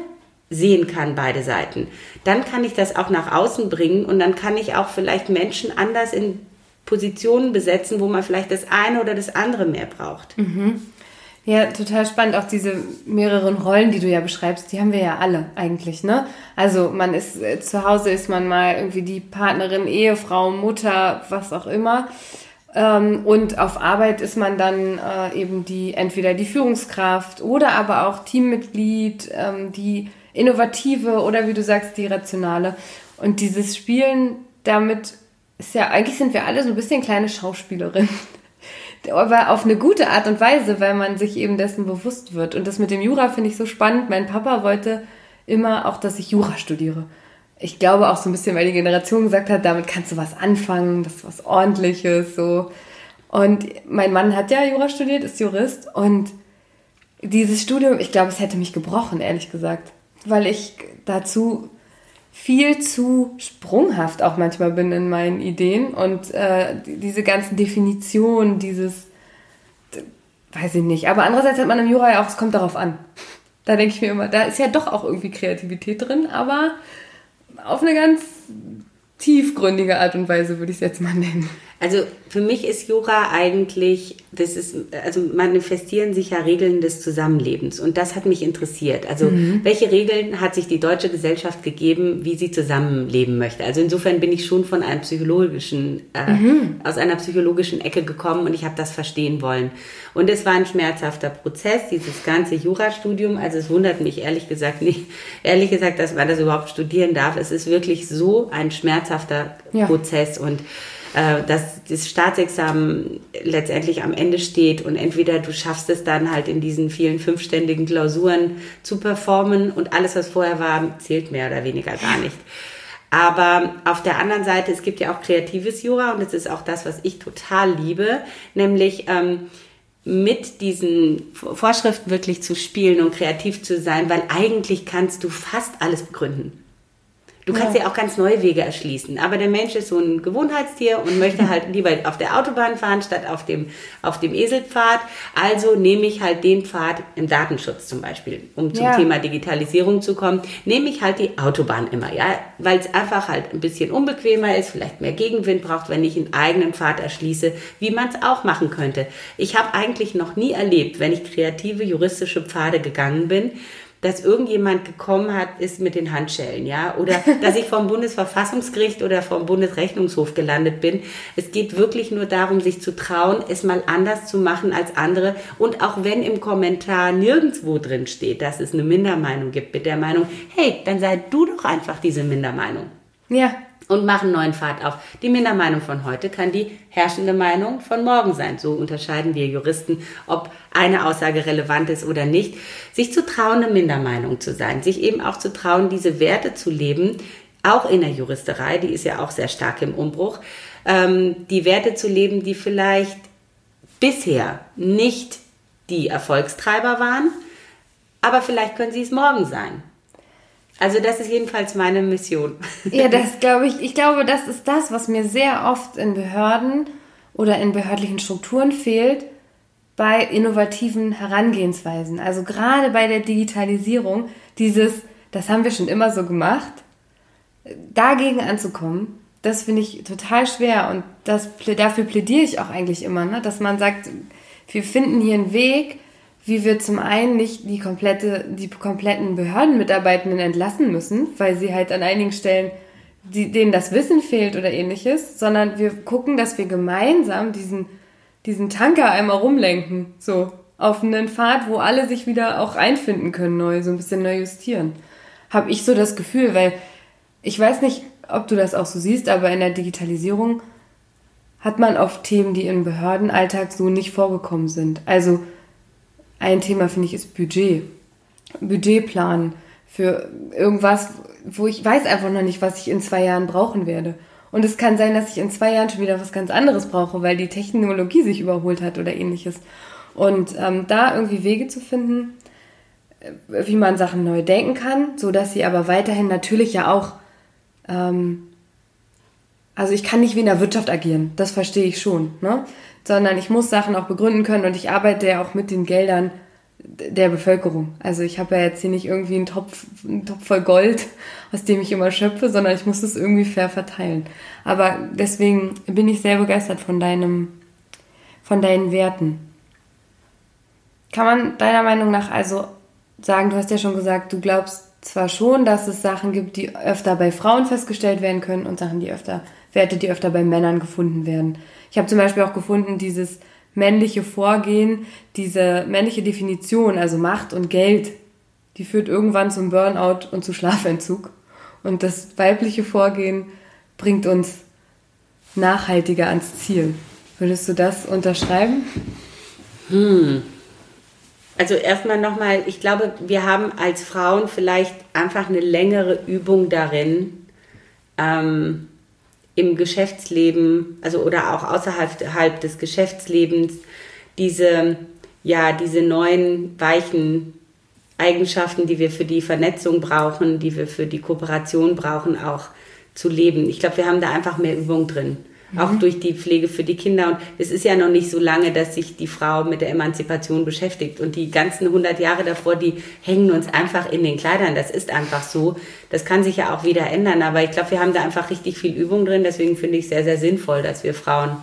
Speaker 3: sehen kann, beide Seiten, dann kann ich das auch nach außen bringen und dann kann ich auch vielleicht Menschen anders in Positionen besetzen, wo man vielleicht das eine oder das andere mehr braucht.
Speaker 1: Mhm. Ja, total spannend. Auch diese mehreren Rollen, die du ja beschreibst, die haben wir ja alle eigentlich, ne? Also man ist äh, zu Hause ist man mal irgendwie die Partnerin, Ehefrau, Mutter, was auch immer. Ähm, und auf Arbeit ist man dann äh, eben die entweder die Führungskraft oder aber auch Teammitglied, ähm, die innovative oder wie du sagst, die rationale. Und dieses Spielen damit ist ja, eigentlich sind wir alle so ein bisschen kleine Schauspielerinnen aber auf eine gute Art und Weise, weil man sich eben dessen bewusst wird. Und das mit dem Jura finde ich so spannend. Mein Papa wollte immer auch, dass ich Jura studiere. Ich glaube auch so ein bisschen, weil die Generation gesagt hat, damit kannst du was anfangen, das ist was ordentliches, so. Und mein Mann hat ja Jura studiert, ist Jurist und dieses Studium, ich glaube, es hätte mich gebrochen, ehrlich gesagt, weil ich dazu viel zu sprunghaft auch manchmal bin in meinen Ideen und äh, diese ganzen Definitionen, dieses, weiß ich nicht. Aber andererseits hat man im Jura ja auch, es kommt darauf an. Da denke ich mir immer, da ist ja doch auch irgendwie Kreativität drin, aber auf eine ganz tiefgründige Art und Weise würde ich es jetzt mal nennen.
Speaker 3: Also für mich ist Jura eigentlich, das ist, also manifestieren sich ja Regeln des Zusammenlebens und das hat mich interessiert. Also mhm. welche Regeln hat sich die deutsche Gesellschaft gegeben, wie sie zusammenleben möchte? Also insofern bin ich schon von einem psychologischen, äh, mhm. aus einer psychologischen Ecke gekommen und ich habe das verstehen wollen. Und es war ein schmerzhafter Prozess, dieses ganze Jurastudium. Also es wundert mich ehrlich gesagt nicht, ehrlich gesagt, dass man das überhaupt studieren darf. Es ist wirklich so ein schmerzhafter ja. Prozess und äh, dass das Staatsexamen letztendlich am Ende steht und entweder du schaffst es dann halt in diesen vielen fünfständigen Klausuren zu performen und alles, was vorher war, zählt mehr oder weniger gar nicht. Aber auf der anderen Seite, es gibt ja auch kreatives Jura und es ist auch das, was ich total liebe, nämlich ähm, mit diesen Vorschriften wirklich zu spielen und kreativ zu sein, weil eigentlich kannst du fast alles begründen. Du kannst ja. dir auch ganz neue Wege erschließen. Aber der Mensch ist so ein Gewohnheitstier und möchte halt lieber auf der Autobahn fahren statt auf dem, auf dem Eselpfad. Also nehme ich halt den Pfad im Datenschutz zum Beispiel, um zum ja. Thema Digitalisierung zu kommen, nehme ich halt die Autobahn immer, ja, weil es einfach halt ein bisschen unbequemer ist, vielleicht mehr Gegenwind braucht, wenn ich einen eigenen Pfad erschließe, wie man es auch machen könnte. Ich habe eigentlich noch nie erlebt, wenn ich kreative juristische Pfade gegangen bin, dass irgendjemand gekommen hat, ist mit den Handschellen, ja, oder dass ich vom Bundesverfassungsgericht oder vom Bundesrechnungshof gelandet bin. Es geht wirklich nur darum, sich zu trauen, es mal anders zu machen als andere. Und auch wenn im Kommentar nirgendwo drin steht, dass es eine Mindermeinung gibt mit der Meinung, hey, dann sei du doch einfach diese Mindermeinung.
Speaker 1: Ja,
Speaker 3: und machen neuen Pfad auf. Die Mindermeinung von heute kann die herrschende Meinung von morgen sein. So unterscheiden wir Juristen, ob eine Aussage relevant ist oder nicht. Sich zu trauen, eine Mindermeinung zu sein, sich eben auch zu trauen, diese Werte zu leben, auch in der Juristerei, die ist ja auch sehr stark im Umbruch, ähm, die Werte zu leben, die vielleicht bisher nicht die Erfolgstreiber waren, aber vielleicht können sie es morgen sein. Also das ist jedenfalls meine Mission.
Speaker 1: Ja, das glaube ich. Ich glaube, das ist das, was mir sehr oft in Behörden oder in behördlichen Strukturen fehlt bei innovativen Herangehensweisen. Also gerade bei der Digitalisierung, dieses, das haben wir schon immer so gemacht, dagegen anzukommen, das finde ich total schwer und das, dafür plädiere ich auch eigentlich immer, ne? dass man sagt, wir finden hier einen Weg, wie wir zum einen nicht die komplette, die kompletten Behördenmitarbeitenden entlassen müssen, weil sie halt an einigen Stellen die, denen das Wissen fehlt oder ähnliches, sondern wir gucken, dass wir gemeinsam diesen, diesen Tanker einmal rumlenken, so auf einen Pfad, wo alle sich wieder auch einfinden können, neu, so ein bisschen neu justieren. Habe ich so das Gefühl, weil ich weiß nicht, ob du das auch so siehst, aber in der Digitalisierung hat man oft Themen, die im Behördenalltag so nicht vorgekommen sind. Also ein Thema finde ich ist Budget. Budgetplan für irgendwas, wo ich weiß einfach noch nicht, was ich in zwei Jahren brauchen werde. Und es kann sein, dass ich in zwei Jahren schon wieder was ganz anderes brauche, weil die Technologie sich überholt hat oder ähnliches. Und ähm, da irgendwie Wege zu finden, äh, wie man Sachen neu denken kann, so dass sie aber weiterhin natürlich ja auch, ähm, also ich kann nicht wie in der Wirtschaft agieren, das verstehe ich schon, ne? Sondern ich muss Sachen auch begründen können und ich arbeite ja auch mit den Geldern der Bevölkerung. Also ich habe ja jetzt hier nicht irgendwie einen Topf, einen Topf voll Gold, aus dem ich immer schöpfe, sondern ich muss das irgendwie fair verteilen. Aber deswegen bin ich sehr begeistert von deinem, von deinen Werten. Kann man deiner Meinung nach also sagen, du hast ja schon gesagt, du glaubst zwar schon, dass es Sachen gibt, die öfter bei Frauen festgestellt werden können und Sachen, die öfter, Werte, die öfter bei Männern gefunden werden. Ich habe zum Beispiel auch gefunden, dieses männliche Vorgehen, diese männliche Definition, also Macht und Geld, die führt irgendwann zum Burnout und zu Schlafentzug. Und das weibliche Vorgehen bringt uns nachhaltiger ans Ziel. Würdest du das unterschreiben?
Speaker 3: Hm. Also erstmal nochmal, ich glaube, wir haben als Frauen vielleicht einfach eine längere Übung darin, ähm, im Geschäftsleben, also oder auch außerhalb des Geschäftslebens, diese, ja, diese neuen weichen Eigenschaften, die wir für die Vernetzung brauchen, die wir für die Kooperation brauchen, auch zu leben. Ich glaube, wir haben da einfach mehr Übung drin auch mhm. durch die Pflege für die Kinder. Und es ist ja noch nicht so lange, dass sich die Frau mit der Emanzipation beschäftigt. Und die ganzen 100 Jahre davor, die hängen uns einfach in den Kleidern. Das ist einfach so. Das kann sich ja auch wieder ändern. Aber ich glaube, wir haben da einfach richtig viel Übung drin. Deswegen finde ich es sehr, sehr sinnvoll, dass wir Frauen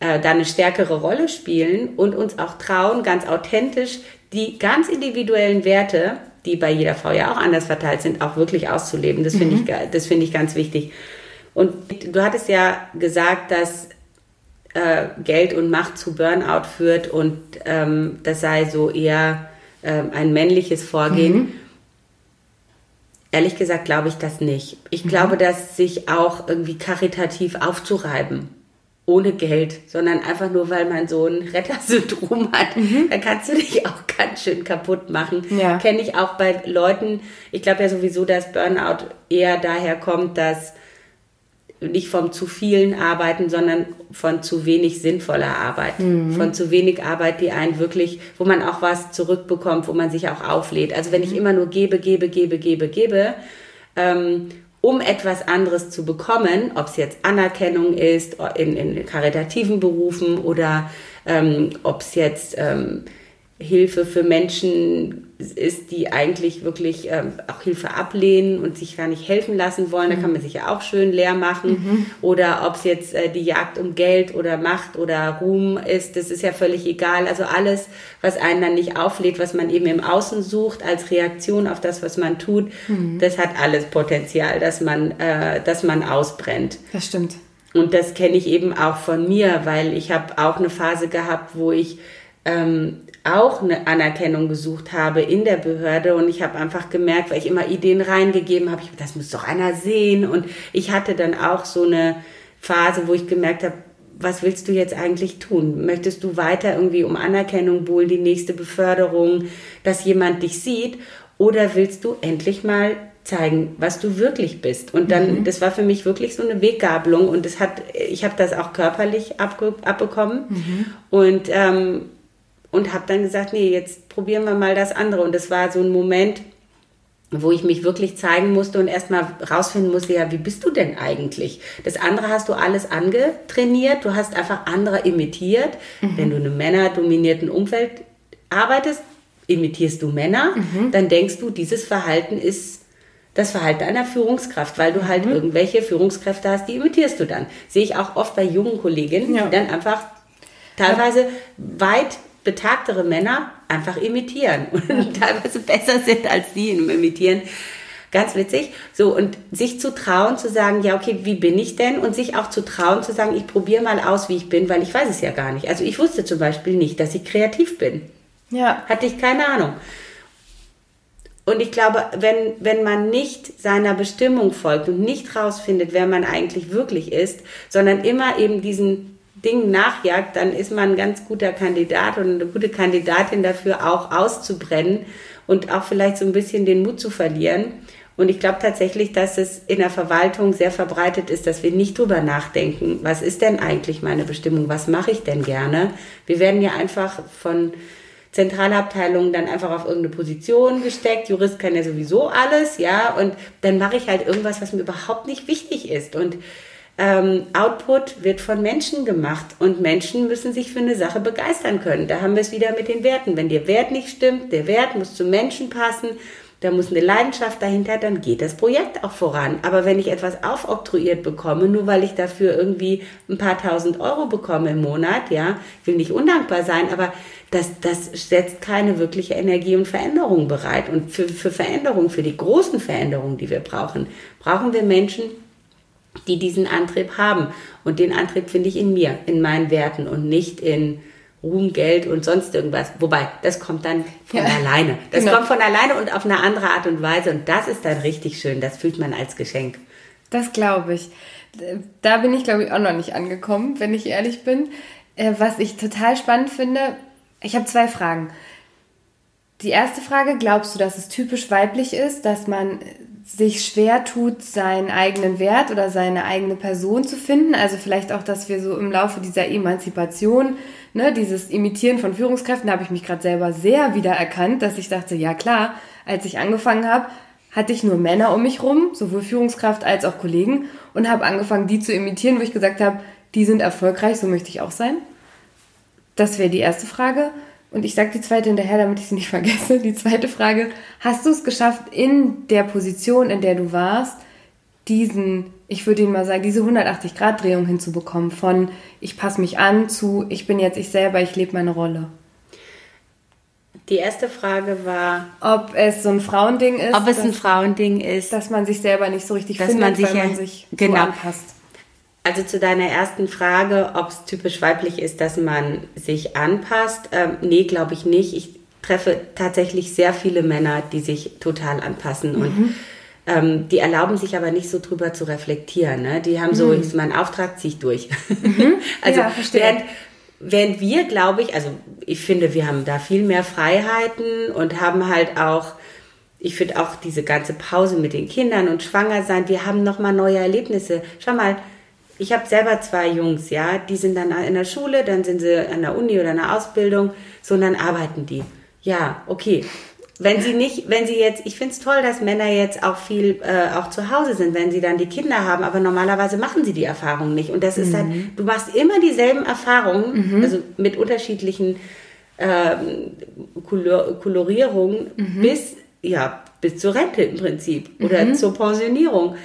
Speaker 3: äh, da eine stärkere Rolle spielen und uns auch trauen, ganz authentisch die ganz individuellen Werte, die bei jeder Frau ja auch anders verteilt sind, auch wirklich auszuleben. Das finde mhm. ich, das finde ich ganz wichtig. Und du hattest ja gesagt, dass äh, Geld und Macht zu Burnout führt und ähm, das sei so eher äh, ein männliches Vorgehen. Mhm. Ehrlich gesagt glaube ich das nicht. Ich mhm. glaube, dass sich auch irgendwie karitativ aufzureiben ohne Geld, sondern einfach nur, weil man so ein Rettersyndrom hat, mhm. dann kannst du dich auch ganz schön kaputt machen. Ja. Kenne ich auch bei Leuten, ich glaube ja sowieso, dass Burnout eher daher kommt, dass nicht vom zu vielen Arbeiten, sondern von zu wenig sinnvoller Arbeit. Mhm. Von zu wenig Arbeit, die einen wirklich, wo man auch was zurückbekommt, wo man sich auch auflädt. Also wenn ich mhm. immer nur gebe, gebe, gebe, gebe, gebe, ähm, um etwas anderes zu bekommen, ob es jetzt Anerkennung ist in, in karitativen Berufen oder ähm, ob es jetzt ähm, Hilfe für Menschen ist, die eigentlich wirklich ähm, auch Hilfe ablehnen und sich gar nicht helfen lassen wollen. Da kann man sich ja auch schön leer machen. Mhm. Oder ob es jetzt äh, die Jagd um Geld oder Macht oder Ruhm ist, das ist ja völlig egal. Also alles, was einen dann nicht auflädt, was man eben im Außen sucht als Reaktion auf das, was man tut, mhm. das hat alles Potenzial, dass man, äh, dass man ausbrennt.
Speaker 1: Das stimmt.
Speaker 3: Und das kenne ich eben auch von mir, weil ich habe auch eine Phase gehabt, wo ich ähm, auch eine Anerkennung gesucht habe in der Behörde und ich habe einfach gemerkt, weil ich immer Ideen reingegeben habe, ich, das muss doch einer sehen und ich hatte dann auch so eine Phase, wo ich gemerkt habe, was willst du jetzt eigentlich tun? Möchtest du weiter irgendwie um Anerkennung wohl die nächste Beförderung, dass jemand dich sieht oder willst du endlich mal zeigen, was du wirklich bist. Und dann, mhm. das war für mich wirklich so eine Weggabelung und das hat, ich habe das auch körperlich abge, abbekommen. Mhm. Und ähm, und habe dann gesagt, nee, jetzt probieren wir mal das andere. Und das war so ein Moment, wo ich mich wirklich zeigen musste und erstmal rausfinden musste, ja, wie bist du denn eigentlich? Das andere hast du alles angetrainiert, du hast einfach andere imitiert. Mhm. Wenn du in einem männerdominierten Umfeld arbeitest, imitierst du Männer, mhm. dann denkst du, dieses Verhalten ist das Verhalten einer Führungskraft, weil du halt mhm. irgendwelche Führungskräfte hast, die imitierst du dann. Sehe ich auch oft bei jungen Kolleginnen, ja. die dann einfach teilweise ja. weit betagtere Männer einfach imitieren und teilweise besser sind als die im Imitieren. Ganz witzig. So, und sich zu trauen, zu sagen, ja, okay, wie bin ich denn? Und sich auch zu trauen, zu sagen, ich probiere mal aus, wie ich bin, weil ich weiß es ja gar nicht. Also ich wusste zum Beispiel nicht, dass ich kreativ bin. Ja. Hatte ich keine Ahnung. Und ich glaube, wenn, wenn man nicht seiner Bestimmung folgt und nicht rausfindet, wer man eigentlich wirklich ist, sondern immer eben diesen Dingen nachjagt, dann ist man ein ganz guter Kandidat und eine gute Kandidatin dafür, auch auszubrennen und auch vielleicht so ein bisschen den Mut zu verlieren. Und ich glaube tatsächlich, dass es in der Verwaltung sehr verbreitet ist, dass wir nicht drüber nachdenken, was ist denn eigentlich meine Bestimmung, was mache ich denn gerne. Wir werden ja einfach von Zentralabteilungen dann einfach auf irgendeine Position gesteckt. Jurist kann ja sowieso alles, ja, und dann mache ich halt irgendwas, was mir überhaupt nicht wichtig ist. Und ähm, Output wird von Menschen gemacht und Menschen müssen sich für eine Sache begeistern können. Da haben wir es wieder mit den Werten. Wenn der Wert nicht stimmt, der Wert muss zum Menschen passen da muss eine Leidenschaft dahinter, dann geht das Projekt auch voran. Aber wenn ich etwas aufoktroyiert bekomme, nur weil ich dafür irgendwie ein paar tausend Euro bekomme im Monat, ja, will nicht undankbar sein, aber das, das setzt keine wirkliche Energie und Veränderung bereit. Und für, für Veränderung, für die großen Veränderungen, die wir brauchen, brauchen wir Menschen, die diesen Antrieb haben. Und den Antrieb finde ich in mir, in meinen Werten und nicht in Ruhm, Geld und sonst irgendwas. Wobei, das kommt dann von ja, alleine. Das genau. kommt von alleine und auf eine andere Art und Weise. Und das ist dann richtig schön. Das fühlt man als Geschenk.
Speaker 1: Das glaube ich. Da bin ich, glaube ich, auch noch nicht angekommen, wenn ich ehrlich bin. Äh, was ich total spannend finde, ich habe zwei Fragen. Die erste Frage, glaubst du, dass es typisch weiblich ist, dass man sich schwer tut, seinen eigenen Wert oder seine eigene Person zu finden? Also vielleicht auch, dass wir so im Laufe dieser Emanzipation ne, dieses Imitieren von Führungskräften, da habe ich mich gerade selber sehr wiedererkannt, dass ich dachte, ja klar, als ich angefangen habe, hatte ich nur Männer um mich rum, sowohl Führungskraft als auch Kollegen, und habe angefangen, die zu imitieren, wo ich gesagt habe, die sind erfolgreich, so möchte ich auch sein. Das wäre die erste Frage. Und ich sage die zweite hinterher, damit ich sie nicht vergesse. Die zweite Frage, hast du es geschafft, in der Position, in der du warst, diesen, ich würde Ihnen mal sagen, diese 180-Grad-Drehung hinzubekommen von ich passe mich an zu ich bin jetzt ich selber, ich lebe meine Rolle?
Speaker 3: Die erste Frage war,
Speaker 1: ob es so ein Frauending ist.
Speaker 3: Ob es dass, ein Frauending ist.
Speaker 1: Dass man sich selber nicht so richtig dass findet, man sich, weil man sich genau. so anpasst.
Speaker 3: Also zu deiner ersten Frage, ob es typisch weiblich ist, dass man sich anpasst. Ähm, nee, glaube ich nicht. Ich treffe tatsächlich sehr viele Männer, die sich total anpassen mhm. und ähm, die erlauben sich aber nicht so drüber zu reflektieren. Ne? Die haben so, mhm. ist mein Auftrag, ziehe ich durch. Mhm. also ja, während, während wir, glaube ich, also ich finde, wir haben da viel mehr Freiheiten und haben halt auch ich finde auch diese ganze Pause mit den Kindern und schwanger sein, wir haben nochmal neue Erlebnisse. Schau mal, ich habe selber zwei Jungs, ja, die sind dann in der Schule, dann sind sie an der Uni oder in der Ausbildung, so und dann arbeiten die. Ja, okay. Wenn sie nicht, wenn sie jetzt, ich finde es toll, dass Männer jetzt auch viel äh, auch zu Hause sind, wenn sie dann die Kinder haben, aber normalerweise machen sie die Erfahrung nicht. Und das mhm. ist dann, mhm. du machst immer dieselben Erfahrungen, mhm. also mit unterschiedlichen Kolor Kolorierungen mhm. bis, ja, bis zur Rente im Prinzip oder mhm. zur Pensionierung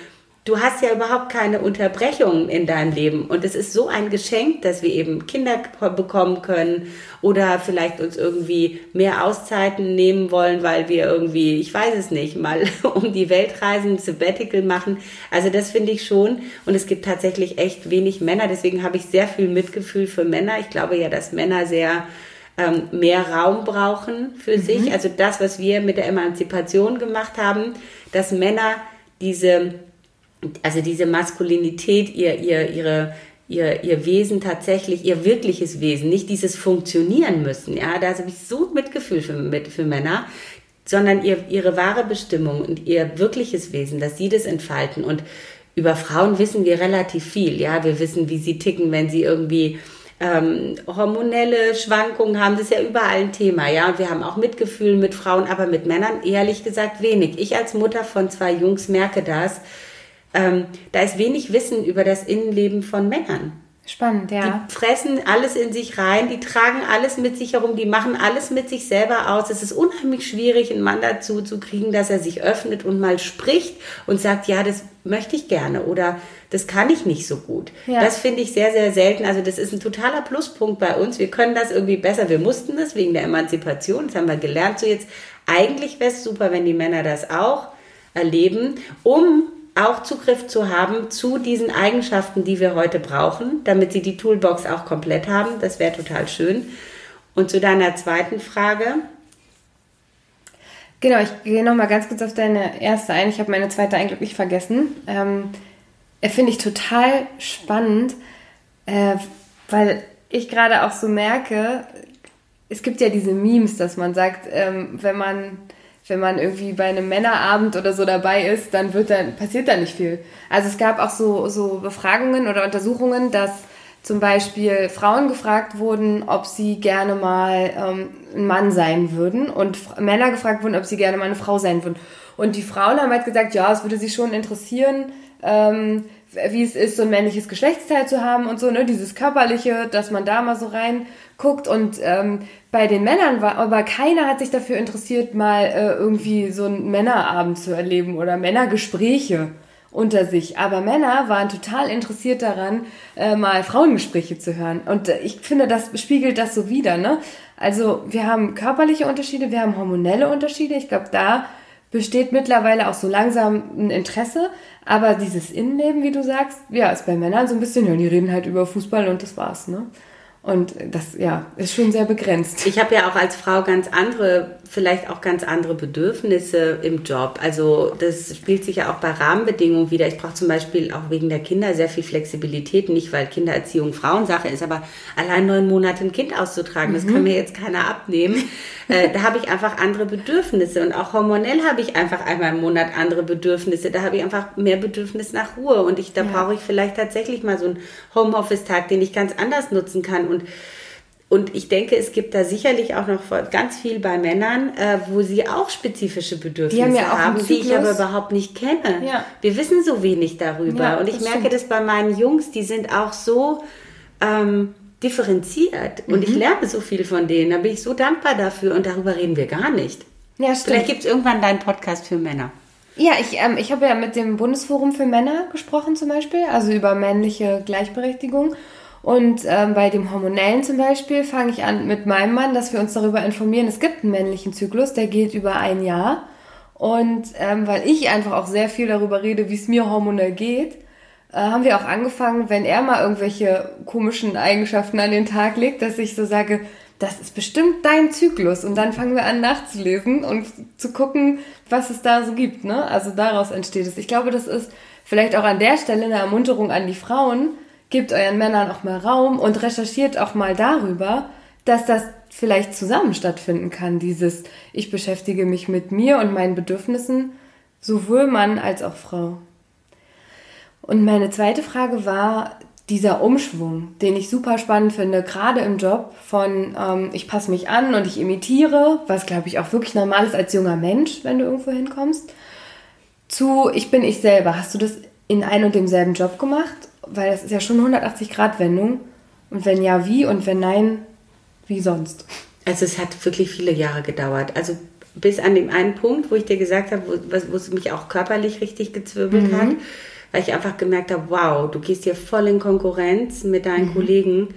Speaker 3: du hast ja überhaupt keine Unterbrechung in deinem Leben. Und es ist so ein Geschenk, dass wir eben Kinder bekommen können oder vielleicht uns irgendwie mehr Auszeiten nehmen wollen, weil wir irgendwie, ich weiß es nicht, mal um die Welt reisen, Sabbatical machen. Also das finde ich schon. Und es gibt tatsächlich echt wenig Männer. Deswegen habe ich sehr viel Mitgefühl für Männer. Ich glaube ja, dass Männer sehr ähm, mehr Raum brauchen für mhm. sich. Also das, was wir mit der Emanzipation gemacht haben, dass Männer diese also diese Maskulinität, ihr, ihr, ihre, ihr, ihr Wesen tatsächlich, ihr wirkliches Wesen, nicht dieses Funktionieren müssen. Ja, da habe ich so Mitgefühl für, mit, für Männer, sondern ihr, ihre wahre Bestimmung und ihr wirkliches Wesen, dass sie das entfalten. Und über Frauen wissen wir relativ viel. Ja, wir wissen, wie sie ticken, wenn sie irgendwie ähm, hormonelle Schwankungen haben, das ist ja überall ein Thema, ja. Und wir haben auch Mitgefühl mit Frauen, aber mit Männern ehrlich gesagt wenig. Ich als Mutter von zwei Jungs merke das, ähm, da ist wenig Wissen über das Innenleben von Männern.
Speaker 1: Spannend, ja.
Speaker 3: Die fressen alles in sich rein, die tragen alles mit sich herum, die machen alles mit sich selber aus. Es ist unheimlich schwierig, einen Mann dazu zu kriegen, dass er sich öffnet und mal spricht und sagt, ja, das möchte ich gerne oder das kann ich nicht so gut. Ja. Das finde ich sehr, sehr selten. Also das ist ein totaler Pluspunkt bei uns. Wir können das irgendwie besser. Wir mussten das wegen der Emanzipation. Das haben wir gelernt. So jetzt, eigentlich wäre es super, wenn die Männer das auch erleben, um auch Zugriff zu haben zu diesen Eigenschaften, die wir heute brauchen, damit sie die Toolbox auch komplett haben. Das wäre total schön. Und zu deiner zweiten Frage.
Speaker 1: Genau, ich gehe nochmal ganz kurz auf deine erste ein. Ich habe meine zweite eigentlich nicht vergessen. Ähm, Finde ich total spannend, äh, Weil ich gerade auch so merke, es gibt ja diese Memes, dass man sagt, ähm, wenn man wenn man irgendwie bei einem Männerabend oder so dabei ist, dann wird dann passiert da nicht viel. Also es gab auch so so Befragungen oder Untersuchungen, dass zum Beispiel Frauen gefragt wurden, ob sie gerne mal ähm, ein Mann sein würden und Männer gefragt wurden, ob sie gerne mal eine Frau sein würden. Und die Frauen haben halt gesagt, ja, es würde sie schon interessieren, ähm, wie es ist, so ein männliches Geschlechtsteil zu haben und so, ne, dieses körperliche, dass man da mal so reinguckt. Und ähm, bei den Männern war, aber keiner hat sich dafür interessiert, mal äh, irgendwie so einen Männerabend zu erleben oder Männergespräche unter sich. Aber Männer waren total interessiert daran, äh, mal Frauengespräche zu hören. Und äh, ich finde, das spiegelt das so wieder. Ne? Also wir haben körperliche Unterschiede, wir haben hormonelle Unterschiede. Ich glaube, da besteht mittlerweile auch so langsam ein Interesse. Aber dieses Innenleben, wie du sagst, ja, ist bei Männern so ein bisschen, ja, die reden halt über Fußball und das war's. Ne? Und das, ja, ist schon sehr begrenzt.
Speaker 3: Ich habe ja auch als Frau ganz andere, vielleicht auch ganz andere Bedürfnisse im Job. Also das spielt sich ja auch bei Rahmenbedingungen wieder. Ich brauche zum Beispiel auch wegen der Kinder sehr viel Flexibilität. Nicht, weil Kindererziehung Frauensache ist, aber allein neun Monate ein Kind auszutragen, mhm. das kann mir jetzt keiner abnehmen. äh, da habe ich einfach andere Bedürfnisse. Und auch hormonell habe ich einfach einmal im Monat andere Bedürfnisse. Da habe ich einfach mehr Bedürfnis nach Ruhe. Und ich, da ja. brauche ich vielleicht tatsächlich mal so einen Homeoffice-Tag, den ich ganz anders nutzen kann. Und und ich denke, es gibt da sicherlich auch noch ganz viel bei Männern, äh, wo sie auch spezifische Bedürfnisse die haben, ja haben die ich aber überhaupt nicht kenne. Ja. Wir wissen so wenig darüber. Ja, und ich merke stimmt. das bei meinen Jungs, die sind auch so ähm, differenziert. Und mhm. ich lerne so viel von denen. Da bin ich so dankbar dafür. Und darüber reden wir gar nicht. Ja, stimmt. Vielleicht gibt es irgendwann deinen Podcast für Männer.
Speaker 1: Ja, ich, ähm, ich habe ja mit dem Bundesforum für Männer gesprochen zum Beispiel, also über männliche Gleichberechtigung. Und ähm, bei dem Hormonellen zum Beispiel fange ich an mit meinem Mann, dass wir uns darüber informieren. Es gibt einen männlichen Zyklus, der geht über ein Jahr. Und ähm, weil ich einfach auch sehr viel darüber rede, wie es mir hormonell geht, äh, haben wir auch angefangen, wenn er mal irgendwelche komischen Eigenschaften an den Tag legt, dass ich so sage, das ist bestimmt dein Zyklus. Und dann fangen wir an nachzulesen und zu gucken, was es da so gibt. Ne? Also daraus entsteht es. Ich glaube, das ist vielleicht auch an der Stelle eine Ermunterung an die Frauen, gebt euren Männern auch mal Raum und recherchiert auch mal darüber, dass das vielleicht zusammen stattfinden kann. Dieses, ich beschäftige mich mit mir und meinen Bedürfnissen, sowohl Mann als auch Frau. Und meine zweite Frage war dieser Umschwung, den ich super spannend finde, gerade im Job von ähm, ich passe mich an und ich imitiere, was glaube ich auch wirklich normal ist als junger Mensch, wenn du irgendwo hinkommst, zu ich bin ich selber. Hast du das in ein und demselben Job gemacht weil das ist ja schon 180 Grad Wendung. Und wenn ja, wie? Und wenn nein, wie sonst?
Speaker 3: Also es hat wirklich viele Jahre gedauert. Also bis an dem einen Punkt, wo ich dir gesagt habe, wo, wo es mich auch körperlich richtig gezwirbelt mhm. hat, weil ich einfach gemerkt habe, wow, du gehst hier voll in Konkurrenz mit deinen mhm. Kollegen.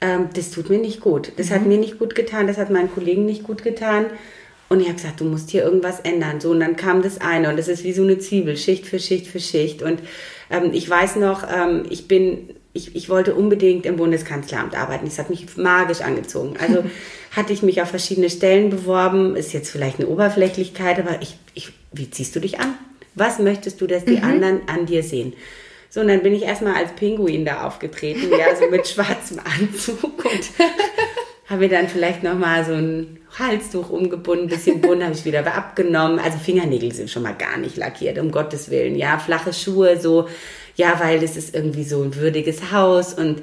Speaker 3: Ähm, das tut mir nicht gut. Das mhm. hat mir nicht gut getan, das hat meinen Kollegen nicht gut getan. Und ich habe gesagt, du musst hier irgendwas ändern. So, und dann kam das eine und das ist wie so eine Zwiebel, Schicht für Schicht für Schicht. Und ähm, ich weiß noch, ähm, ich bin, ich, ich wollte unbedingt im Bundeskanzleramt arbeiten. Das hat mich magisch angezogen. Also hatte ich mich auf verschiedene Stellen beworben. Ist jetzt vielleicht eine Oberflächlichkeit, aber ich, ich, wie ziehst du dich an? Was möchtest du, dass die mhm. anderen an dir sehen? So, und dann bin ich erstmal als Pinguin da aufgetreten, ja, so mit schwarzem Anzug und habe mir dann vielleicht nochmal so ein Halstuch umgebunden, ein bisschen bunt, habe ich wieder abgenommen. Also Fingernägel sind schon mal gar nicht lackiert, um Gottes Willen. Ja, flache Schuhe, so, ja, weil es ist irgendwie so ein würdiges Haus und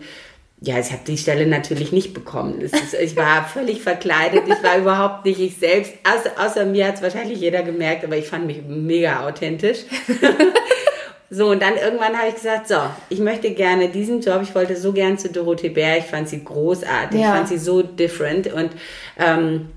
Speaker 3: ja, ich habe die Stelle natürlich nicht bekommen. Ist, ich war völlig verkleidet, ich war überhaupt nicht ich selbst. Außer, außer mir hat es wahrscheinlich jeder gemerkt, aber ich fand mich mega authentisch. So, und dann irgendwann habe ich gesagt, so, ich möchte gerne diesen Job, ich wollte so gern zu Dorothee Bär, ich fand sie großartig, ja. ich fand sie so different und ähm,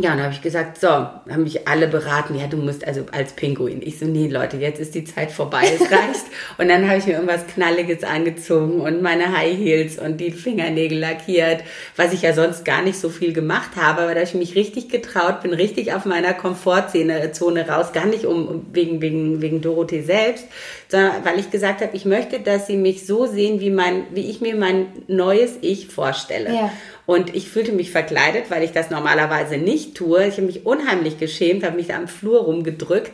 Speaker 3: ja, und dann habe ich gesagt, so, haben mich alle beraten, ja, du musst also als Pinguin. Ich so, nee, Leute, jetzt ist die Zeit vorbei, es reicht. und dann habe ich mir irgendwas Knalliges angezogen und meine High Heels und die Fingernägel lackiert, was ich ja sonst gar nicht so viel gemacht habe, aber da habe ich mich richtig getraut, bin richtig auf meiner Komfortzone Zone raus, gar nicht um, wegen, wegen, wegen Dorothee selbst, sondern weil ich gesagt habe, ich möchte, dass sie mich so sehen, wie mein, wie ich mir mein neues Ich vorstelle. Ja. Und ich fühlte mich verkleidet, weil ich das normalerweise nicht tue. Ich habe mich unheimlich geschämt, habe mich da am Flur rumgedrückt.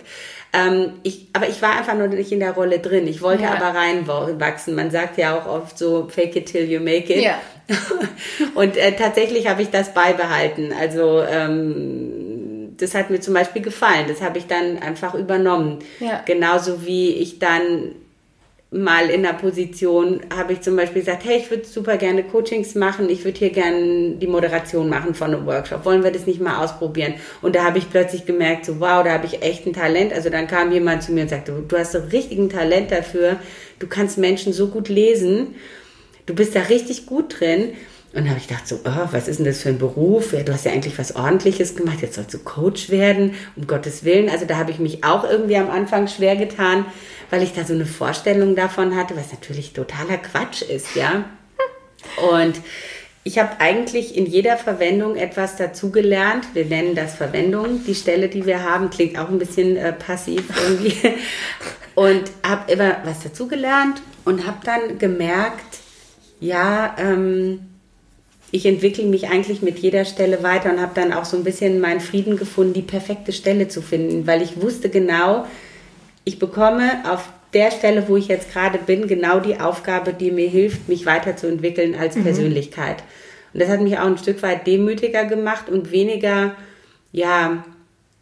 Speaker 3: Ähm, ich, aber ich war einfach nur nicht in der Rolle drin. Ich wollte
Speaker 1: Ja.
Speaker 3: aber reinwachsen. Man sagt ja auch oft so, fake it till you make it.
Speaker 1: Ja.
Speaker 3: Und äh, tatsächlich habe ich das beibehalten. Also ähm, das hat mir zum Beispiel gefallen. Das habe ich dann einfach übernommen.
Speaker 1: Ja.
Speaker 3: Genauso wie ich dann mal in der Position habe ich zum Beispiel gesagt, hey, ich würde super gerne Coachings machen, ich würde hier gerne die Moderation machen von einem Workshop. Wollen wir das nicht mal ausprobieren? Und da habe ich plötzlich gemerkt, so wow, da habe ich echt ein Talent. Also dann kam jemand zu mir und sagte, du hast so richtig ein Talent dafür, du kannst Menschen so gut lesen, du bist da richtig gut drin. Und dann habe ich gedacht so, oh, was ist denn das für ein Beruf? Ja, du hast ja eigentlich was Ordentliches gemacht, jetzt sollst du Coach werden, um Gottes Willen. Also da habe ich mich auch irgendwie am Anfang schwer getan, weil ich da so eine Vorstellung davon hatte, was natürlich totaler Quatsch ist, ja. Und ich habe eigentlich in jeder Verwendung etwas dazugelernt. Wir nennen das Verwendung. Die Stelle, die wir haben, klingt auch ein bisschen äh, passiv irgendwie. Und habe immer was dazugelernt und habe dann gemerkt, ja, ähm, ich entwickle mich eigentlich mit jeder Stelle weiter und habe dann auch so ein bisschen meinen Frieden gefunden, die perfekte Stelle zu finden, weil ich wusste genau, ich bekomme auf der Stelle, wo ich jetzt gerade bin, genau die Aufgabe, die mir hilft, mich weiterzuentwickeln als Persönlichkeit. Und das hat mich auch ein Stück weit demütiger gemacht und weniger, ja,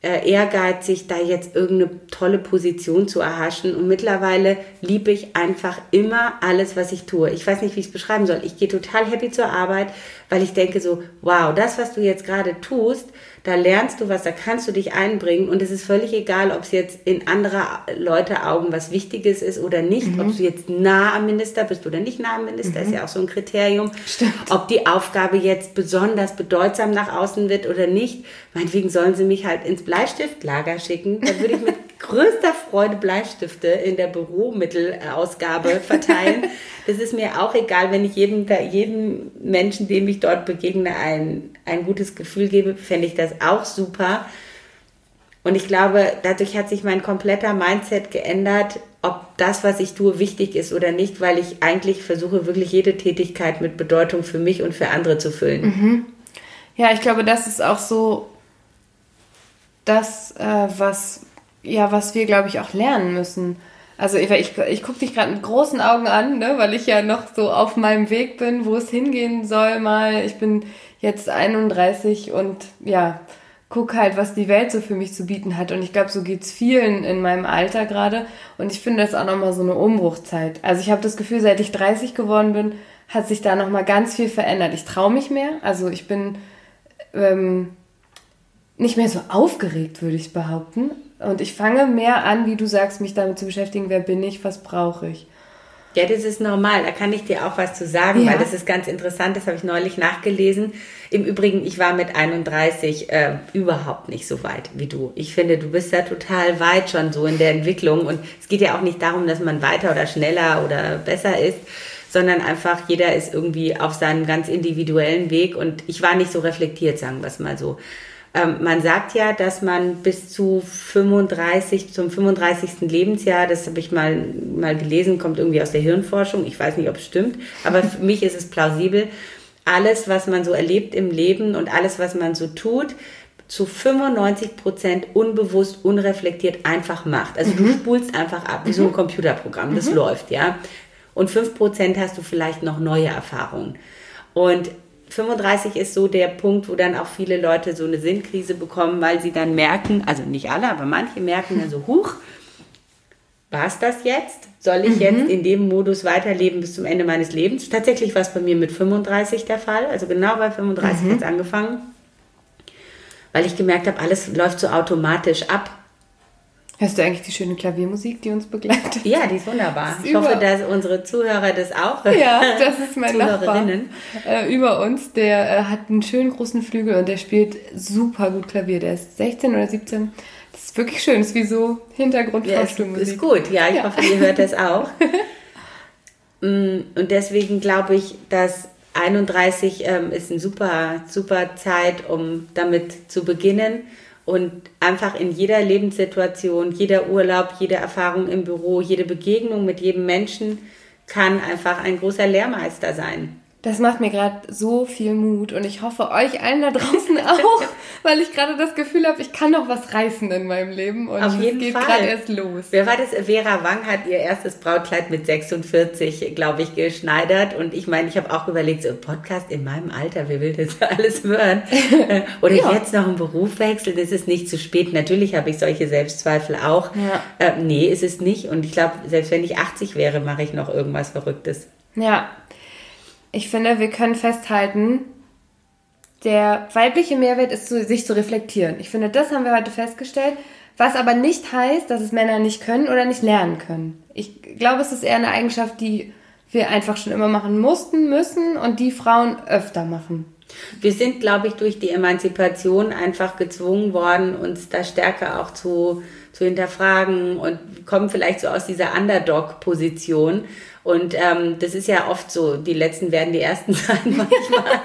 Speaker 3: äh, ehrgeizig, da jetzt irgendeine tolle Position zu erhaschen. Und mittlerweile liebe ich einfach immer alles, was ich tue. Ich weiß nicht, wie ich es beschreiben soll. Ich gehe total happy zur Arbeit, weil ich denke so, wow, das, was du jetzt gerade tust, da lernst du was, da kannst du dich einbringen und es ist völlig egal, ob es jetzt in anderer Leute Augen was Wichtiges ist oder nicht, ob du jetzt nah am Minister bist oder nicht nah am Minister, ist ja auch so ein Kriterium.
Speaker 1: Stimmt.
Speaker 3: Ob die Aufgabe jetzt besonders bedeutsam nach außen wird oder nicht. Meinetwegen sollen sie mich halt ins Bleistiftlager schicken. Da würde ich mit größter Freude Bleistifte in der Büromittelausgabe verteilen. Das ist mir auch egal, wenn ich jedem, jedem Menschen, dem ich dort begegne, ein, ein gutes Gefühl gebe, fände ich das auch super. Und ich glaube, dadurch hat sich mein kompletter Mindset geändert, ob das, was ich tue, wichtig ist oder nicht, weil ich eigentlich versuche, wirklich jede Tätigkeit mit Bedeutung für mich und für andere zu füllen.
Speaker 1: Ja, ich glaube, das ist auch so das, äh, was, ja, was wir, glaube ich, auch lernen müssen. Also ich, ich, ich gucke dich gerade mit großen Augen an, ne, weil ich ja noch so auf meinem Weg bin, wo es hingehen soll mal. Ich bin jetzt 31 und ja, guck halt, was die Welt so für mich zu bieten hat. Und ich glaube, so geht's vielen in meinem Alter gerade. Und ich finde das auch nochmal so eine Umbruchzeit. Also ich habe das Gefühl, seit ich 30 geworden bin, hat sich da nochmal ganz viel verändert. Ich traue mich mehr. Also ich bin ähm, nicht mehr so aufgeregt, würde ich behaupten. Und ich fange mehr an, wie du sagst, mich damit zu beschäftigen, wer bin ich, was brauche ich.
Speaker 3: Ja, das ist normal. Da kann ich dir auch was zu sagen,
Speaker 1: Ja.
Speaker 3: weil das ist ganz interessant. Das habe ich neulich nachgelesen. Im Übrigen, ich war mit 31 äh, überhaupt nicht so weit wie du. Ich finde, du bist ja total weit schon so in der Entwicklung. Und es geht ja auch nicht darum, dass man weiter oder schneller oder besser ist, sondern einfach jeder ist irgendwie auf seinem ganz individuellen Weg. Und ich war nicht so reflektiert, sagen wir es mal so. Ähm, man sagt ja, dass man bis zu 35, zum 35. Lebensjahr, das habe ich mal, mal gelesen, kommt irgendwie aus der Hirnforschung, ich weiß nicht, ob es stimmt, aber für mich ist es plausibel, alles, was man so erlebt im Leben und alles, was man so tut, zu 95 Prozent unbewusst, unreflektiert einfach macht. Also du spulst einfach ab, wie so ein Computerprogramm, das läuft, ja. Und 5 Prozent hast du vielleicht noch neue Erfahrungen. Und 35 ist so der Punkt, wo dann auch viele Leute so eine Sinnkrise bekommen, weil sie dann merken, also nicht alle, aber manche merken dann so, huch, war es das jetzt? Soll ich jetzt in dem Modus weiterleben bis zum Ende meines Lebens? Tatsächlich war es bei mir mit 35 der Fall, also genau bei 35 hat es angefangen, weil ich gemerkt habe, alles läuft so automatisch ab.
Speaker 1: Hörst du eigentlich die schöne Klaviermusik, die uns begleitet?
Speaker 3: Ja, die ist wunderbar.
Speaker 1: ist
Speaker 3: Ich hoffe, dass unsere Zuhörer das auch
Speaker 1: Ja, das ist mein Nachbar
Speaker 3: Zuhörerinnen.
Speaker 1: äh, über uns. Der äh, hat einen schönen großen Flügel und der spielt super gut Klavier. Der ist 16 oder 17. Das ist wirklich schön. Das ist wie so
Speaker 3: Ja, ist,
Speaker 1: Hintergrundvorstuhlmusik.
Speaker 3: ist gut, ja, ich
Speaker 1: Ja.
Speaker 3: hoffe, ihr hört das auch. Mm, Und deswegen glaube ich, dass 31 ähm, ist eine super, super Zeit, um damit zu beginnen und einfach in jeder Lebenssituation, jeder Urlaub, jede Erfahrung im Büro, jede Begegnung mit jedem Menschen kann einfach ein großer Lehrmeister sein.
Speaker 1: Das macht mir gerade so viel Mut und ich hoffe euch allen da draußen auch, weil ich gerade das Gefühl habe, ich kann noch was reißen in meinem Leben und
Speaker 3: Auf jeden
Speaker 1: es geht gerade erst los.
Speaker 3: Wer war das? Vera Wang hat ihr erstes Brautkleid mit 46, glaube ich, geschneidert. Und ich meine, ich habe auch überlegt, so Podcast in meinem Alter, wer will das alles hören? Oder
Speaker 1: Ja.
Speaker 3: jetzt noch einen Beruf wechseln, das ist nicht zu spät. Natürlich habe ich solche Selbstzweifel auch.
Speaker 1: Ja.
Speaker 3: Äh, nee, ist es nicht. Und ich glaube, selbst wenn ich 80 wäre, mache ich noch irgendwas Verrücktes.
Speaker 1: Ja, ich finde, wir können festhalten, der weibliche Mehrwert ist, sich zu reflektieren. Ich finde, das haben wir heute festgestellt. Was aber nicht heißt, dass es Männer nicht können oder nicht lernen können. Ich glaube, es ist eher eine Eigenschaft, die wir einfach schon immer machen mussten, müssen und die Frauen öfter machen.
Speaker 3: Wir sind, glaube ich, durch die Emanzipation einfach gezwungen worden, uns da stärker auch zu, zu hinterfragen und kommen vielleicht so aus dieser Underdog-Position. Und ähm, das ist ja oft so, die Letzten werden die Ersten sein manchmal,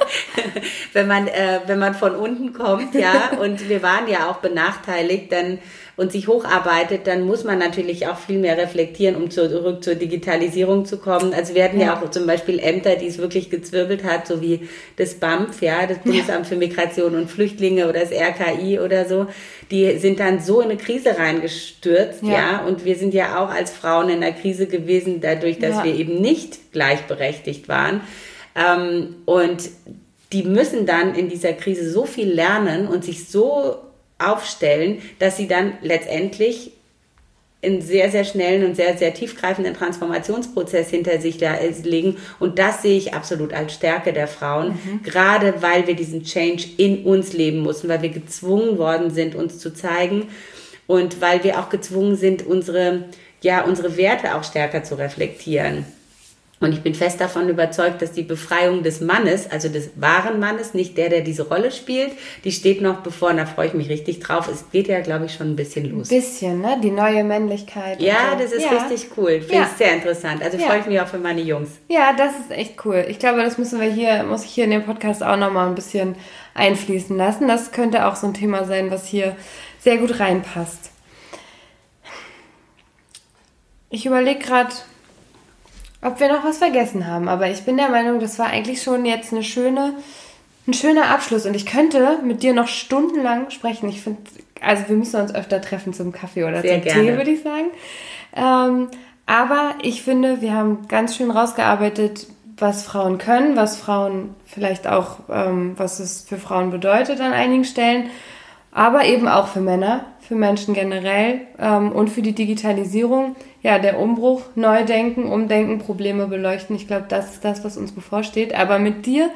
Speaker 3: wenn, man, äh, wenn man von unten kommt, ja. Und wir waren ja auch benachteiligt, dann und sich hocharbeitet, dann muss man natürlich auch viel mehr reflektieren, um zurück zur Digitalisierung zu kommen. Also wir hatten ja,
Speaker 1: Ja.
Speaker 3: auch zum Beispiel Ämter, die es wirklich gezwirbelt hat, so wie das BAMF, ja, das Bundesamt für Migration und Flüchtlinge oder das RKI oder so, die sind dann so in eine Krise reingestürzt, ja,
Speaker 1: Ja.
Speaker 3: und wir sind ja auch als Frauen in der Krise gewesen, dadurch, dass
Speaker 1: Ja.
Speaker 3: wir eben nicht gleichberechtigt waren. Ähm, und die müssen dann in dieser Krise so viel lernen und sich so aufstellen, dass sie dann letztendlich einen sehr, sehr schnellen und sehr, sehr tiefgreifenden Transformationsprozess hinter sich da legen. Und das sehe ich absolut als Stärke der Frauen, gerade weil wir diesen Change in uns leben mussten, weil wir gezwungen worden sind, uns zu zeigen und weil wir auch gezwungen sind, unsere, ja, unsere Werte auch stärker zu reflektieren. Und ich bin fest davon überzeugt, dass die Befreiung des Mannes, also des wahren Mannes, nicht der, der diese Rolle spielt, die steht noch bevor, und da freue ich mich richtig drauf. Es geht ja, glaube ich, schon ein bisschen los.
Speaker 1: Bisschen, ne? Die neue Männlichkeit.
Speaker 3: Ja,
Speaker 1: so.
Speaker 3: das ist
Speaker 1: ja.
Speaker 3: richtig cool. Finde
Speaker 1: Ja.
Speaker 3: ich sehr interessant. Also
Speaker 1: Ja.
Speaker 3: freue ich mich auch für meine Jungs.
Speaker 1: Ja, das ist echt cool. Ich glaube, das müssen wir hier, muss ich hier in den Podcast auch nochmal ein bisschen einfließen lassen. Das könnte auch so ein Thema sein, was hier sehr gut reinpasst. Ich überlege gerade, ob wir noch was vergessen haben, aber ich bin der Meinung, das war eigentlich schon jetzt eine schöne, ein schöner Abschluss und ich könnte mit dir noch stundenlang sprechen. Ich finde, also wir müssen uns öfter treffen zum Kaffee oder
Speaker 3: Sehr
Speaker 1: zum
Speaker 3: gerne.
Speaker 1: Tee, würde ich sagen. Ähm, aber ich finde, wir haben ganz schön rausgearbeitet, was Frauen können, was Frauen vielleicht auch, ähm, was es für Frauen bedeutet an einigen Stellen, aber eben auch für Männer, für Menschen generell ähm, und für die Digitalisierung. Ja, der Umbruch, Neudenken, Umdenken, Probleme beleuchten. Ich glaube, das ist das, was uns bevorsteht. Aber mit dir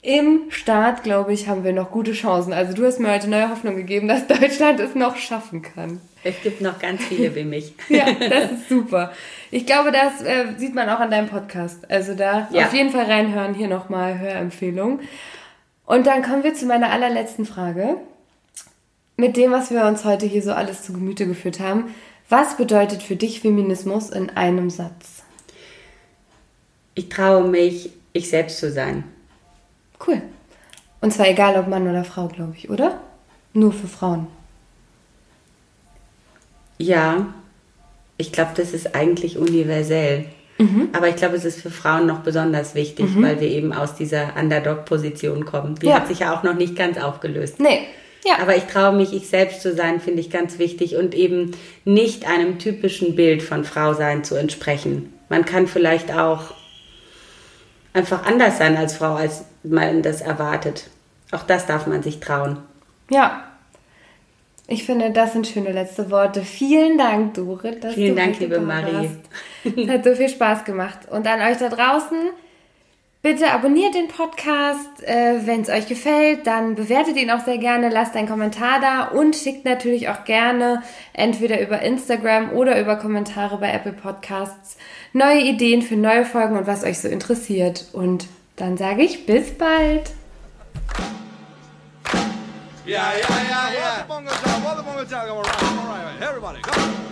Speaker 1: im Start, glaube ich, haben wir noch gute Chancen. Also du hast mir heute neue Hoffnung gegeben, dass Deutschland es noch schaffen kann.
Speaker 3: Es gibt noch ganz viele wie mich.
Speaker 1: Ja, das ist super. Ich glaube, das äh, sieht man auch an deinem Podcast. Also da
Speaker 3: Ja.
Speaker 1: auf jeden Fall reinhören. Hier nochmal Hörempfehlung. Und dann kommen wir zu meiner allerletzten Frage. Mit dem, was wir uns heute hier so alles zu Gemüte geführt haben. Was bedeutet für dich Feminismus in einem Satz?
Speaker 3: Ich traue mich, ich selbst zu sein.
Speaker 1: Cool. Und zwar egal, ob Mann oder Frau, glaube ich, oder? Nur für Frauen.
Speaker 3: Ja, ich glaube, das ist eigentlich universell. Aber ich glaube, es ist für Frauen noch besonders wichtig, weil wir eben aus dieser Underdog-Position kommen. Die
Speaker 1: Ja.
Speaker 3: hat sich ja auch noch nicht ganz aufgelöst.
Speaker 1: Nee. Ja.
Speaker 3: Aber ich traue mich, ich selbst zu sein, finde ich ganz wichtig und eben nicht einem typischen Bild von Frau sein zu entsprechen. Man kann vielleicht auch einfach anders sein als Frau, als man das erwartet. Auch das darf man sich trauen.
Speaker 1: Ja. Ich finde, das sind schöne letzte Worte. Vielen Dank, Dorit. Dass
Speaker 3: Vielen
Speaker 1: du
Speaker 3: Dank, liebe Marie.
Speaker 1: Es hat so viel Spaß gemacht. Und an euch da draußen, bitte abonniert den Podcast. Äh, Wenn es euch gefällt, dann bewertet ihn auch sehr gerne, lasst einen Kommentar da und schickt natürlich auch gerne entweder über Instagram oder über Kommentare bei Apple Podcasts neue Ideen für neue Folgen und was euch so interessiert. Und dann sage ich bis bald.
Speaker 4: Yeah, yeah, yeah, yeah.